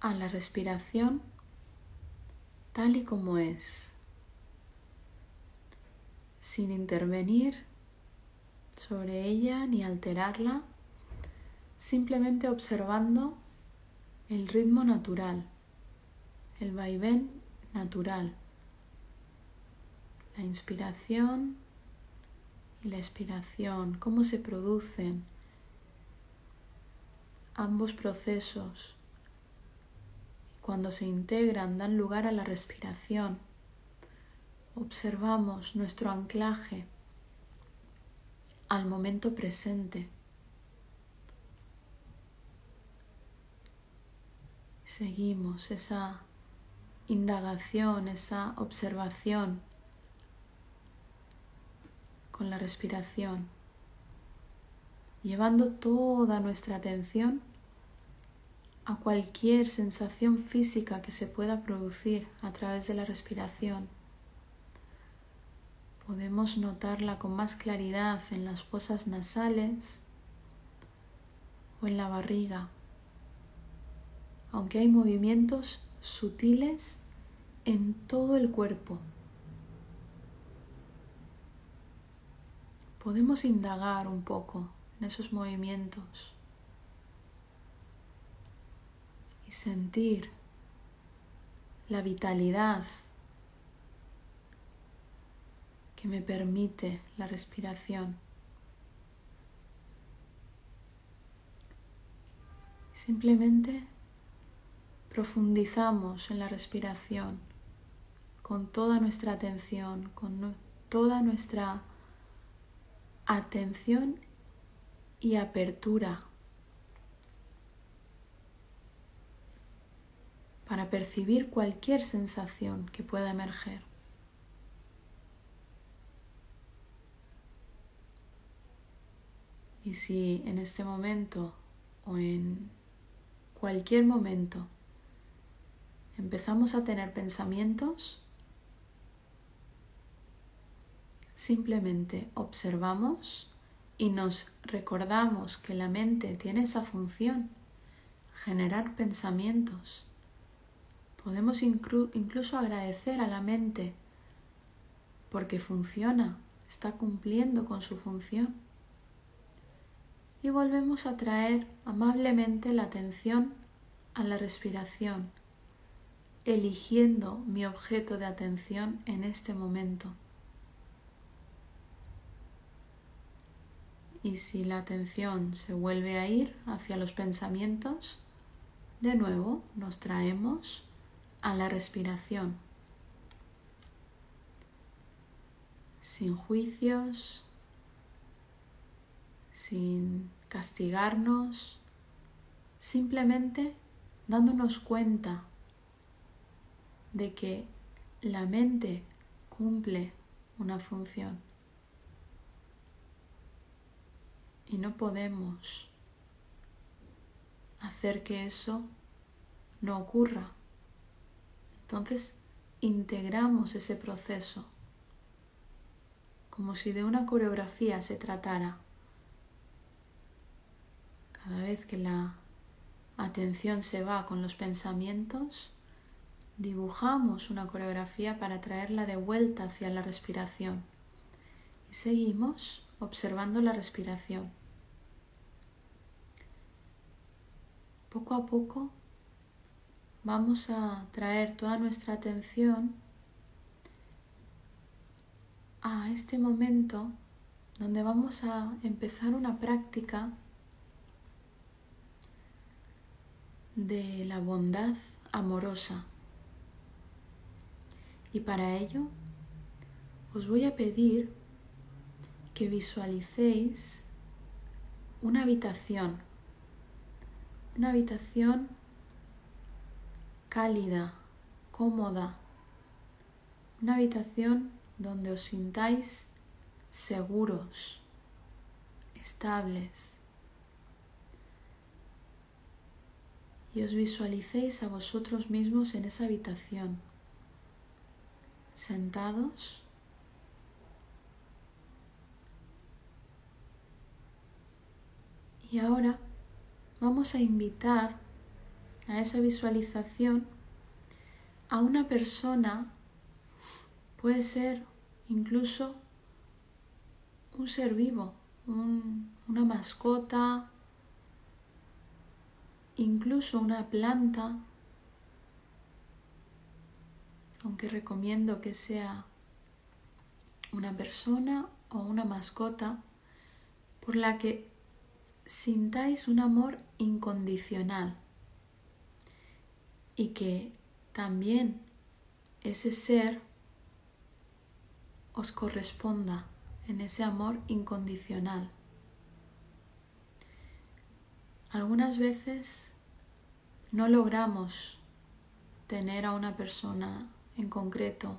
a la respiración tal y como es sin intervenir sobre ella ni alterarla, simplemente observando el ritmo natural, el vaivén natural, la inspiración y la expiración, cómo se producen ambos procesos. Cuando se integran dan lugar a la respiración observamos nuestro anclaje al momento presente. Seguimos esa indagación, esa observación con la respiración, llevando toda nuestra atención a cualquier sensación física que se pueda producir a través de la respiración Podemos notarla con más claridad en las fosas nasales o en la barriga, aunque hay movimientos sutiles en todo el cuerpo. Podemos indagar un poco en esos movimientos y sentir la vitalidad que me permite la respiración. Simplemente profundizamos en la respiración con toda nuestra atención, con toda nuestra atención y apertura para percibir cualquier sensación que pueda emerger. Y si en este momento o en cualquier momento empezamos a tener pensamientos, simplemente observamos y nos recordamos que la mente tiene esa función, generar pensamientos. Podemos incluso agradecer a la mente porque funciona, está cumpliendo con su función y volvemos a traer amablemente la atención a la respiración, eligiendo mi objeto de atención en este momento. Y si la atención se vuelve a ir hacia los pensamientos, de nuevo nos traemos a la respiración, sin juicios, sin castigarnos, simplemente dándonos cuenta de que la mente cumple una función y no podemos hacer que eso no ocurra. Entonces integramos ese proceso como si de una coreografía se tratara. Cada vez que la atención se va con los pensamientos, dibujamos una coreografía para traerla de vuelta hacia la respiración. Y seguimos observando la respiración. Poco a poco vamos a traer toda nuestra atención a este momento donde vamos a empezar una práctica de la bondad amorosa. Y para ello os voy a pedir que visualicéis una habitación, una habitación cálida, cómoda, una habitación donde os sintáis seguros, estables. Y os visualicéis a vosotros mismos en esa habitación, sentados y ahora vamos a invitar a esa visualización a una persona, puede ser incluso un ser vivo, una mascota, incluso una planta, aunque recomiendo que sea una persona o una mascota por la que sintáis un amor incondicional y que también ese ser os corresponda en ese amor incondicional. Algunas veces no logramos tener a una persona en concreto.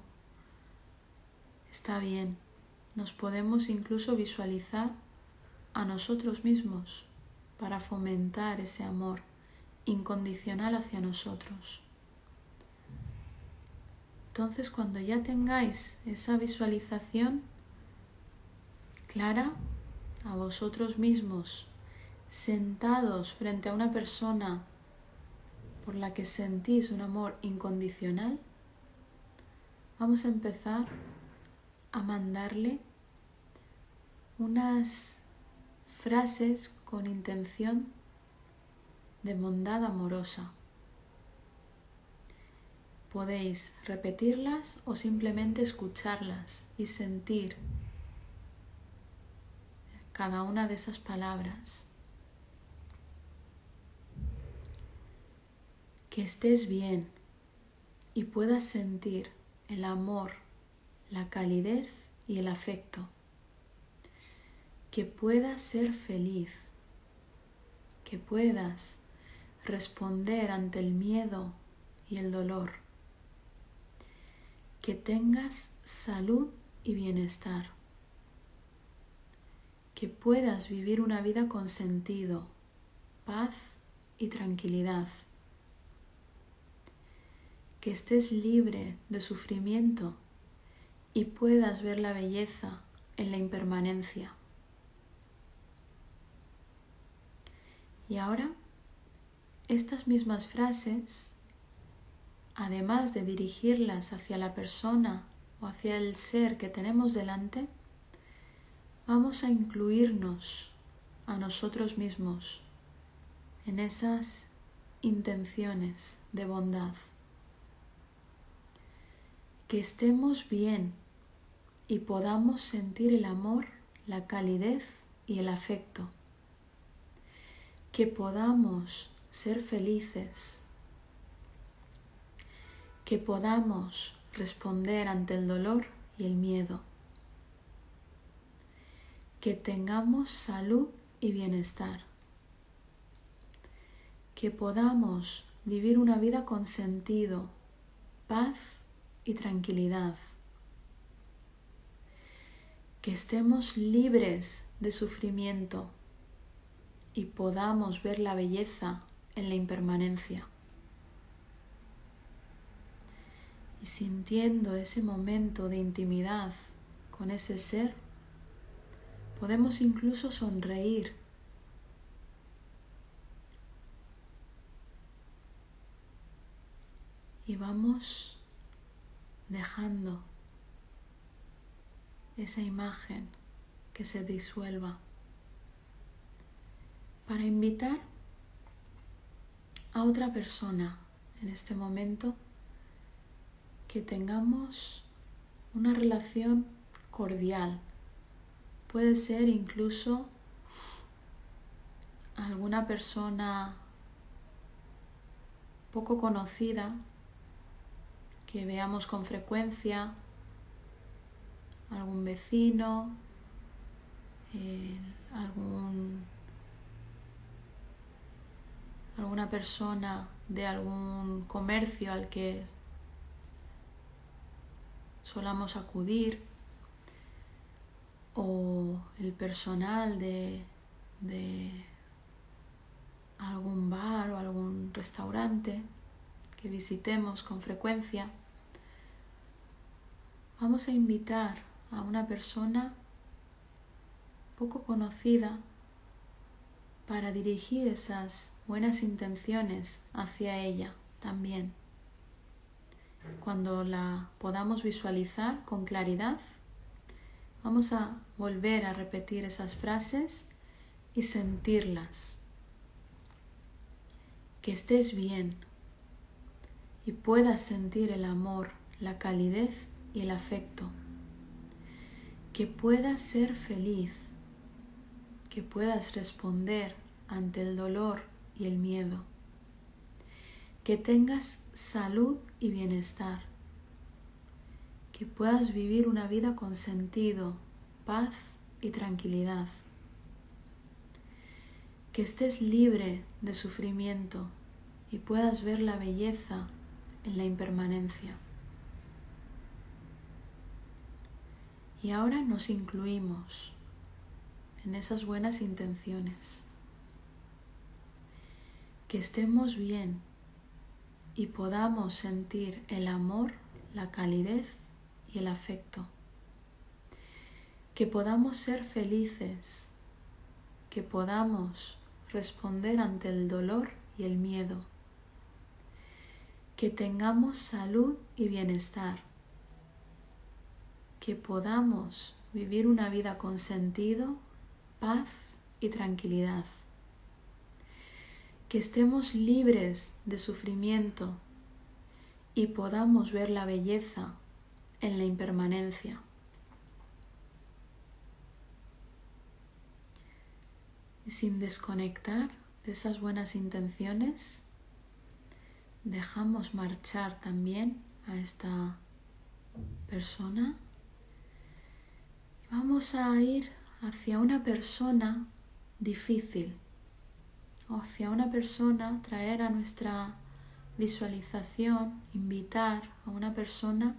Está bien, nos podemos incluso visualizar a nosotros mismos para fomentar ese amor incondicional hacia nosotros. Entonces cuando ya tengáis esa visualización clara a vosotros mismos sentados frente a una persona por la que sentís un amor incondicional, vamos a empezar a mandarle unas frases con intención de bondad amorosa. Podéis repetirlas o simplemente escucharlas y sentir cada una de esas palabras. Que estés bien y puedas sentir el amor, la calidez y el afecto. Que puedas ser feliz, que puedas responder ante el miedo y el dolor. Que tengas salud y bienestar. Que puedas vivir una vida con sentido, paz y tranquilidad que estés libre de sufrimiento y puedas ver la belleza en la impermanencia. Y ahora, estas mismas frases, además de dirigirlas hacia la persona o hacia el ser que tenemos delante, vamos a incluirnos a nosotros mismos en esas intenciones de bondad que estemos bien y podamos sentir el amor, la calidez y el afecto. Que podamos ser felices. Que podamos responder ante el dolor y el miedo. Que tengamos salud y bienestar. Que podamos vivir una vida con sentido, paz y tranquilidad. Que estemos libres de sufrimiento y podamos ver la belleza en la impermanencia. Y sintiendo ese momento de intimidad con ese ser, podemos incluso sonreír. Y vamos dejando esa imagen que se disuelva para invitar a otra persona en este momento que tengamos una relación cordial. Puede ser incluso alguna persona poco conocida que veamos con frecuencia algún vecino, algún, alguna persona de algún comercio al que solamos acudir o el personal de, de algún bar o algún restaurante que visitemos con frecuencia, vamos a invitar a una persona poco conocida para dirigir esas buenas intenciones hacia ella también. Cuando la podamos visualizar con claridad, vamos a volver a repetir esas frases y sentirlas. Que estés bien, y puedas sentir el amor, la calidez y el afecto. Que puedas ser feliz, que puedas responder ante el dolor y el miedo. Que tengas salud y bienestar. Que puedas vivir una vida con sentido, paz y tranquilidad. Que estés libre de sufrimiento y puedas ver la belleza en la impermanencia. Y ahora nos incluimos en esas buenas intenciones. Que estemos bien y podamos sentir el amor, la calidez y el afecto. Que podamos ser felices, que podamos responder ante el dolor y el miedo que tengamos salud y bienestar, que podamos vivir una vida con sentido, paz y tranquilidad, que estemos libres de sufrimiento y podamos ver la belleza en la impermanencia. Y sin desconectar de esas buenas intenciones, dejamos marchar también a esta persona vamos a ir hacia una persona difícil o hacia una persona, traer a nuestra visualización, invitar a una persona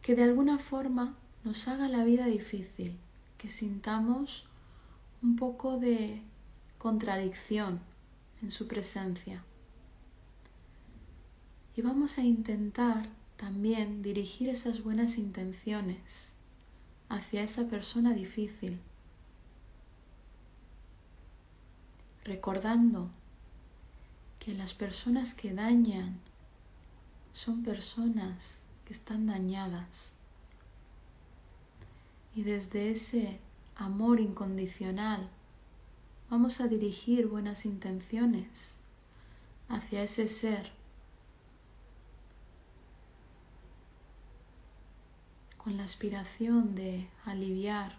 que de alguna forma nos haga la vida difícil, que sintamos un poco de contradicción en su presencia. Y vamos a intentar también dirigir esas buenas intenciones hacia esa persona difícil, recordando que las personas que dañan son personas que están dañadas. Y desde ese amor incondicional vamos a dirigir buenas intenciones hacia ese ser con la aspiración de aliviar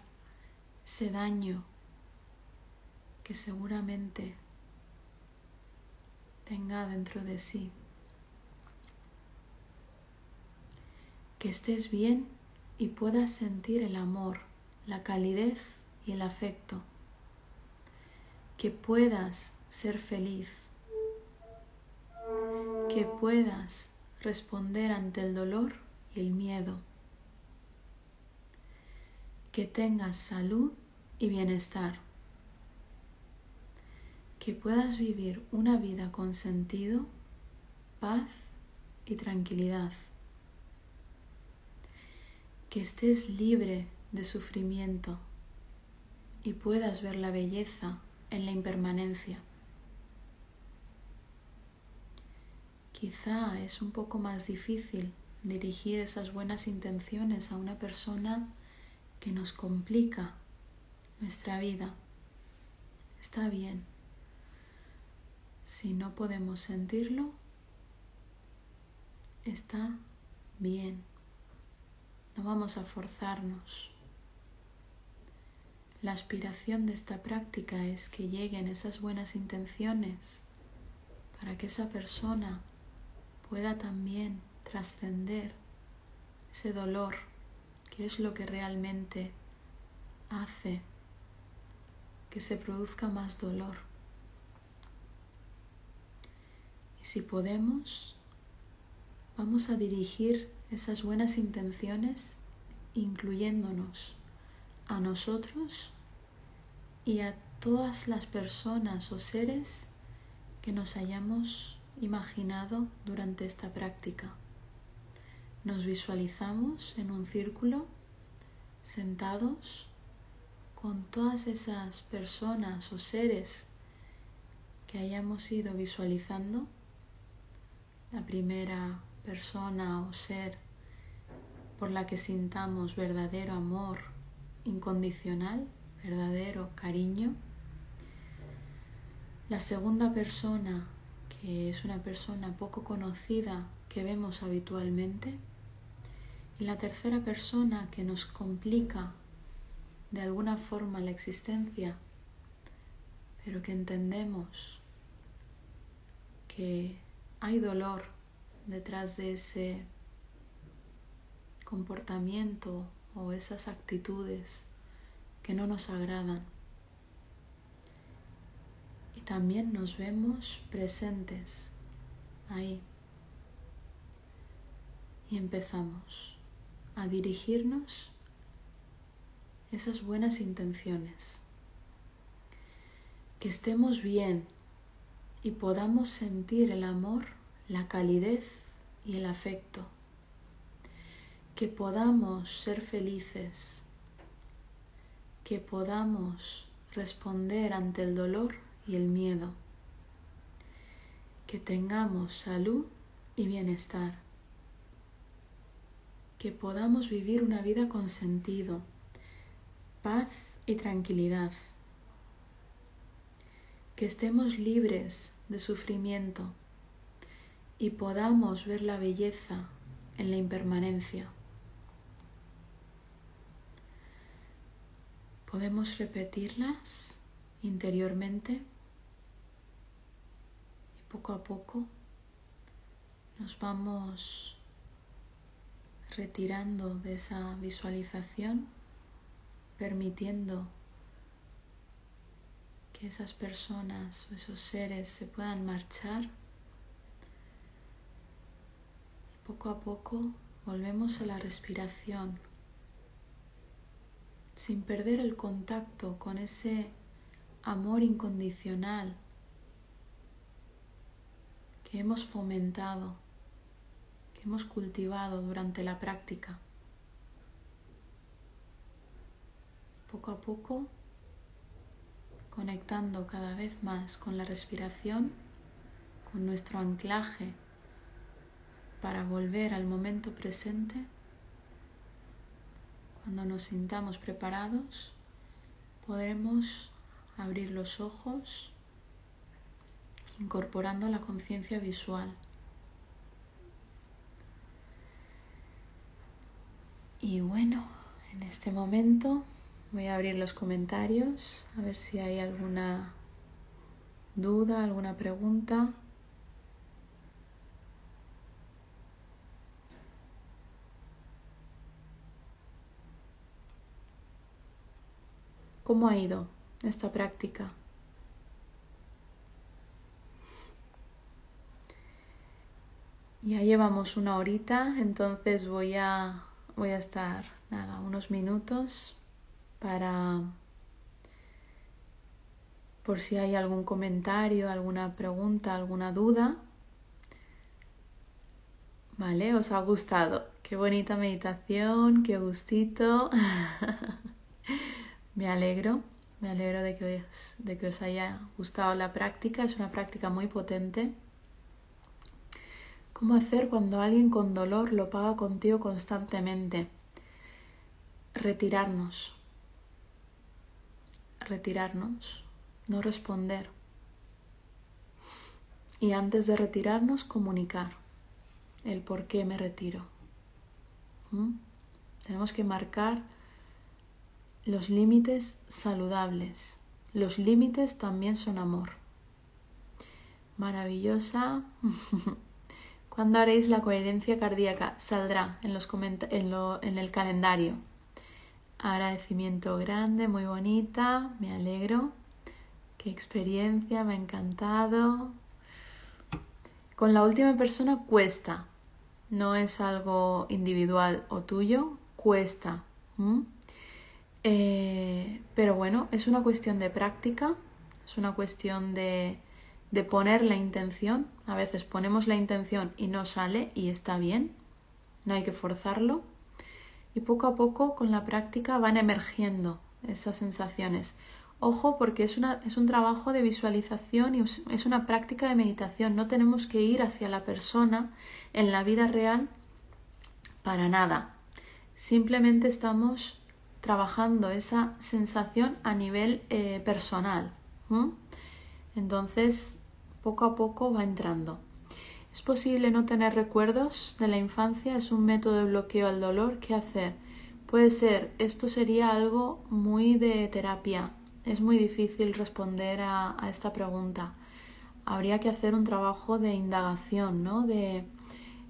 ese daño que seguramente tenga dentro de sí. Que estés bien y puedas sentir el amor, la calidez y el afecto. Que puedas ser feliz. Que puedas responder ante el dolor y el miedo. Que tengas salud y bienestar que puedas vivir una vida con sentido, paz y tranquilidad. Que estés libre de sufrimiento y puedas ver la belleza en la impermanencia. Quizá es un poco más difícil dirigir esas buenas intenciones a una persona que nos complica nuestra vida. Está bien. Si no podemos sentirlo, está bien. No vamos a forzarnos. La aspiración de esta práctica es que lleguen esas buenas intenciones para que esa persona pueda también trascender ese dolor que es lo que realmente hace que se produzca más dolor. Si podemos, vamos a dirigir esas buenas intenciones incluyéndonos a nosotros y a todas las personas o seres que nos hayamos imaginado durante esta práctica. Nos visualizamos en un círculo sentados con todas esas personas o seres que hayamos ido visualizando la primera persona o ser por la que sintamos verdadero amor incondicional, verdadero cariño. La segunda persona, que es una persona poco conocida que vemos habitualmente. Y la tercera persona que nos complica de alguna forma la existencia, pero que entendemos que hay dolor detrás de ese comportamiento o esas actitudes que no nos agradan. Y también nos vemos presentes ahí. Y empezamos a dirigirnos esas buenas intenciones. Que estemos bien y podamos sentir el amor, la calidez y el afecto. Que podamos ser felices, que podamos responder ante el dolor y el miedo, que tengamos salud y bienestar, que podamos vivir una vida con sentido, paz y tranquilidad que estemos libres de sufrimiento y podamos ver la belleza en la impermanencia. Podemos repetirlas interiormente y poco a poco nos vamos retirando de esa visualización, permitiendo que esas personas o esos seres se puedan marchar. Y poco a poco volvemos a la respiración, sin perder el contacto con ese amor incondicional que hemos fomentado, hemos cultivado durante la práctica. Poco a poco, conectando cada vez más con la respiración, con nuestro anclaje para volver al momento presente. Cuando nos sintamos preparados, podremos abrir los ojos incorporando la conciencia visual. Y bueno, en este momento voy a abrir los comentarios a ver si hay alguna duda, alguna pregunta. ¿Cómo ha ido esta práctica? Ya llevamos una horita, entonces voy a, voy a estar nada, unos minutos para por si hay algún comentario, alguna pregunta, alguna duda. Vale, os ha gustado. Qué bonita meditación, qué gustito. me alegro, me alegro de que, os, de que os haya gustado la práctica. Es una práctica muy potente. ¿Cómo hacer cuando alguien con dolor lo paga contigo constantemente? Retirarnos. Retirarnos. No responder. Y antes de retirarnos, comunicar el por qué me retiro. ¿Mm? Tenemos que marcar los límites saludables. Los límites también son amor. Maravillosa. ¿Cuándo haréis la coherencia cardíaca? Saldrá en, los en, lo, en el calendario. Agradecimiento grande, muy bonita, me alegro. Qué experiencia, me ha encantado. Con la última persona cuesta, no es algo individual o tuyo, cuesta. Eh, pero bueno, es una cuestión de práctica, es una cuestión de de poner la intención. A veces ponemos la intención y no sale y está bien, no hay que forzarlo. Y poco a poco con la práctica van emergiendo esas sensaciones. Ojo porque es, una, es un trabajo de visualización y es una práctica de meditación. No tenemos que ir hacia la persona en la vida real para nada. Simplemente estamos trabajando esa sensación a nivel eh, personal. Entonces, poco a poco va entrando. Es posible no tener recuerdos de la infancia, es un método de bloqueo al dolor. ¿Qué hacer? Puede ser, esto sería algo muy de terapia. Es muy difícil responder a, esta pregunta. Habría que hacer un trabajo de indagación, ¿no? De,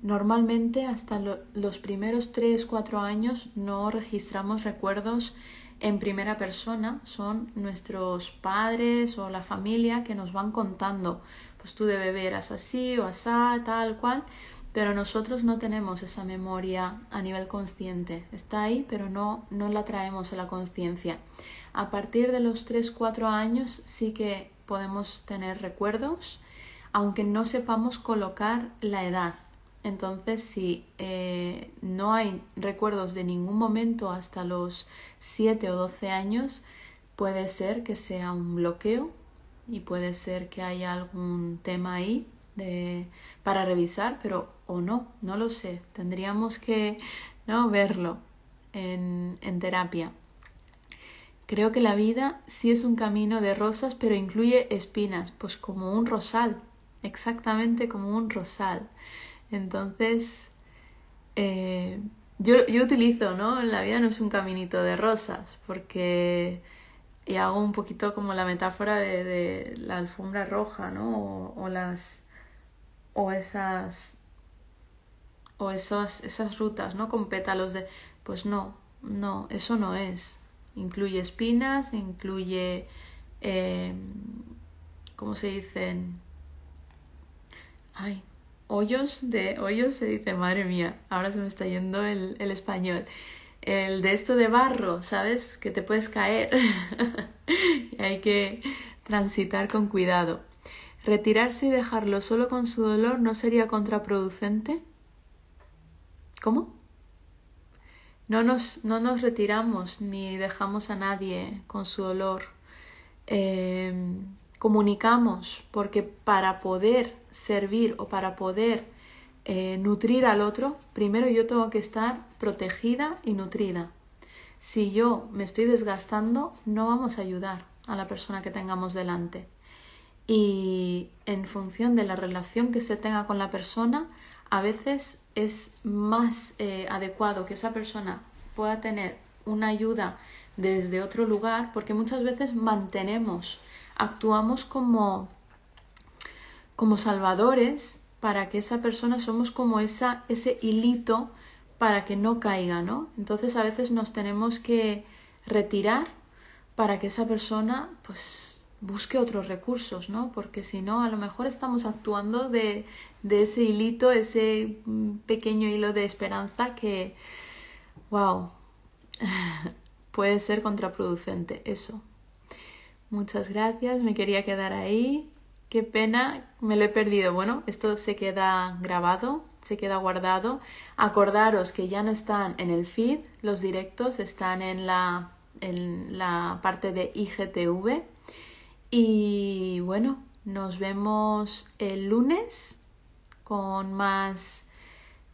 normalmente hasta los primeros 3-4 años no registramos recuerdos en primera persona, son nuestros padres o la familia que nos van contando pues tú de bebé eras así o asá, tal cual, pero nosotros no tenemos esa memoria a nivel consciente. Está ahí, pero no, no la traemos a la conciencia. A partir de los 3-4 años sí que podemos tener recuerdos, aunque no sepamos colocar la edad. Entonces, si eh, no hay recuerdos de ningún momento hasta los 7 o 12 años, puede ser que sea un bloqueo y puede ser que haya algún tema ahí de, para revisar, pero o no, no lo sé. Tendríamos que ¿no? verlo en, en terapia. Creo que la vida sí es un camino de rosas, pero incluye espinas, pues como un rosal, exactamente como un rosal. Entonces, eh, yo, yo utilizo, ¿no? La vida no es un caminito de rosas, porque y hago un poquito como la metáfora de, la alfombra roja, ¿no? O, las o esas o esos, esas rutas, ¿no? Con pétalos de... Pues no, no, eso no es. Incluye espinas, incluye... Eh, ¿Cómo se dicen? Ay, hoyos de... Hoyos se dice, madre mía, ahora se me está yendo el, el español. El de esto de barro, ¿sabes? Que te puedes caer. y hay que transitar con cuidado. ¿Retirarse y dejarlo solo con su dolor no sería contraproducente? ¿Cómo? No nos, no nos retiramos ni dejamos a nadie con su dolor. Em, comunicamos porque para poder servir o para poder eh, nutrir al otro, primero yo tengo que estar protegida y nutrida. Si yo me estoy desgastando, no vamos a ayudar a la persona que tengamos delante. Y en función de la relación que se tenga con la persona, a veces es más eh, adecuado que esa persona pueda tener una ayuda desde otro lugar, porque muchas veces mantenemos, actuamos como, como salvadores para que esa persona somos como esa, ese hilito para que no caiga, ¿no? Entonces a veces nos tenemos que retirar para que esa persona pues busque otros recursos, ¿no? Porque si no, a lo mejor estamos actuando de, de ese hilito, ese mm, pequeño hilo de esperanza que, wow, puede ser contraproducente eso. Muchas gracias, me quería quedar ahí. Qué pena, me lo he perdido. Bueno, esto se queda grabado, se queda guardado. Acordaros que ya no están en el feed, los directos están en la, en la parte de IGTV. Y bueno, nos vemos el lunes con más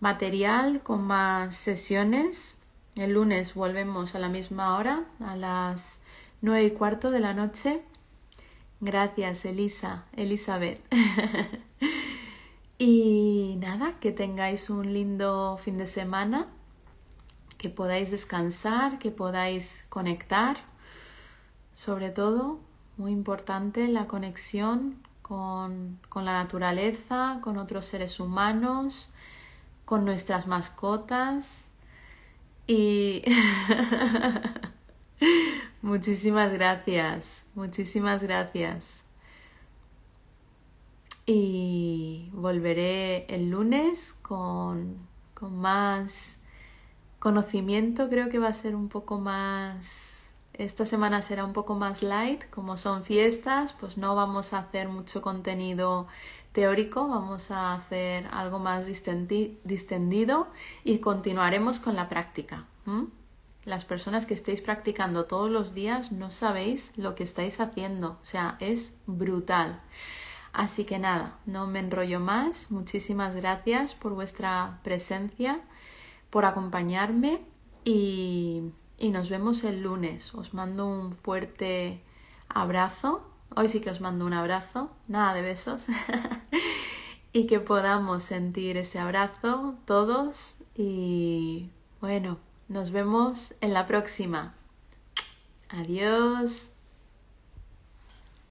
material, con más sesiones. El lunes volvemos a la misma hora, a las nueve y cuarto de la noche. Gracias, Elisa, Elizabeth. y nada, que tengáis un lindo fin de semana, que podáis descansar, que podáis conectar. Sobre todo, muy importante la conexión con, con la naturaleza, con otros seres humanos, con nuestras mascotas. Y Muchísimas gracias, muchísimas gracias. Y volveré el lunes con, con más conocimiento. Creo que va a ser un poco más... Esta semana será un poco más light, como son fiestas, pues no vamos a hacer mucho contenido teórico, vamos a hacer algo más distendido y continuaremos con la práctica. Las personas que estéis practicando todos los días no sabéis lo que estáis haciendo, o sea, es brutal. Así que nada, no me enrollo más. Muchísimas gracias por vuestra presencia, por acompañarme y, y nos vemos el lunes. Os mando un fuerte abrazo. Hoy sí que os mando un abrazo, nada de besos. y que podamos sentir ese abrazo todos y bueno, nos vemos en la próxima. Adiós.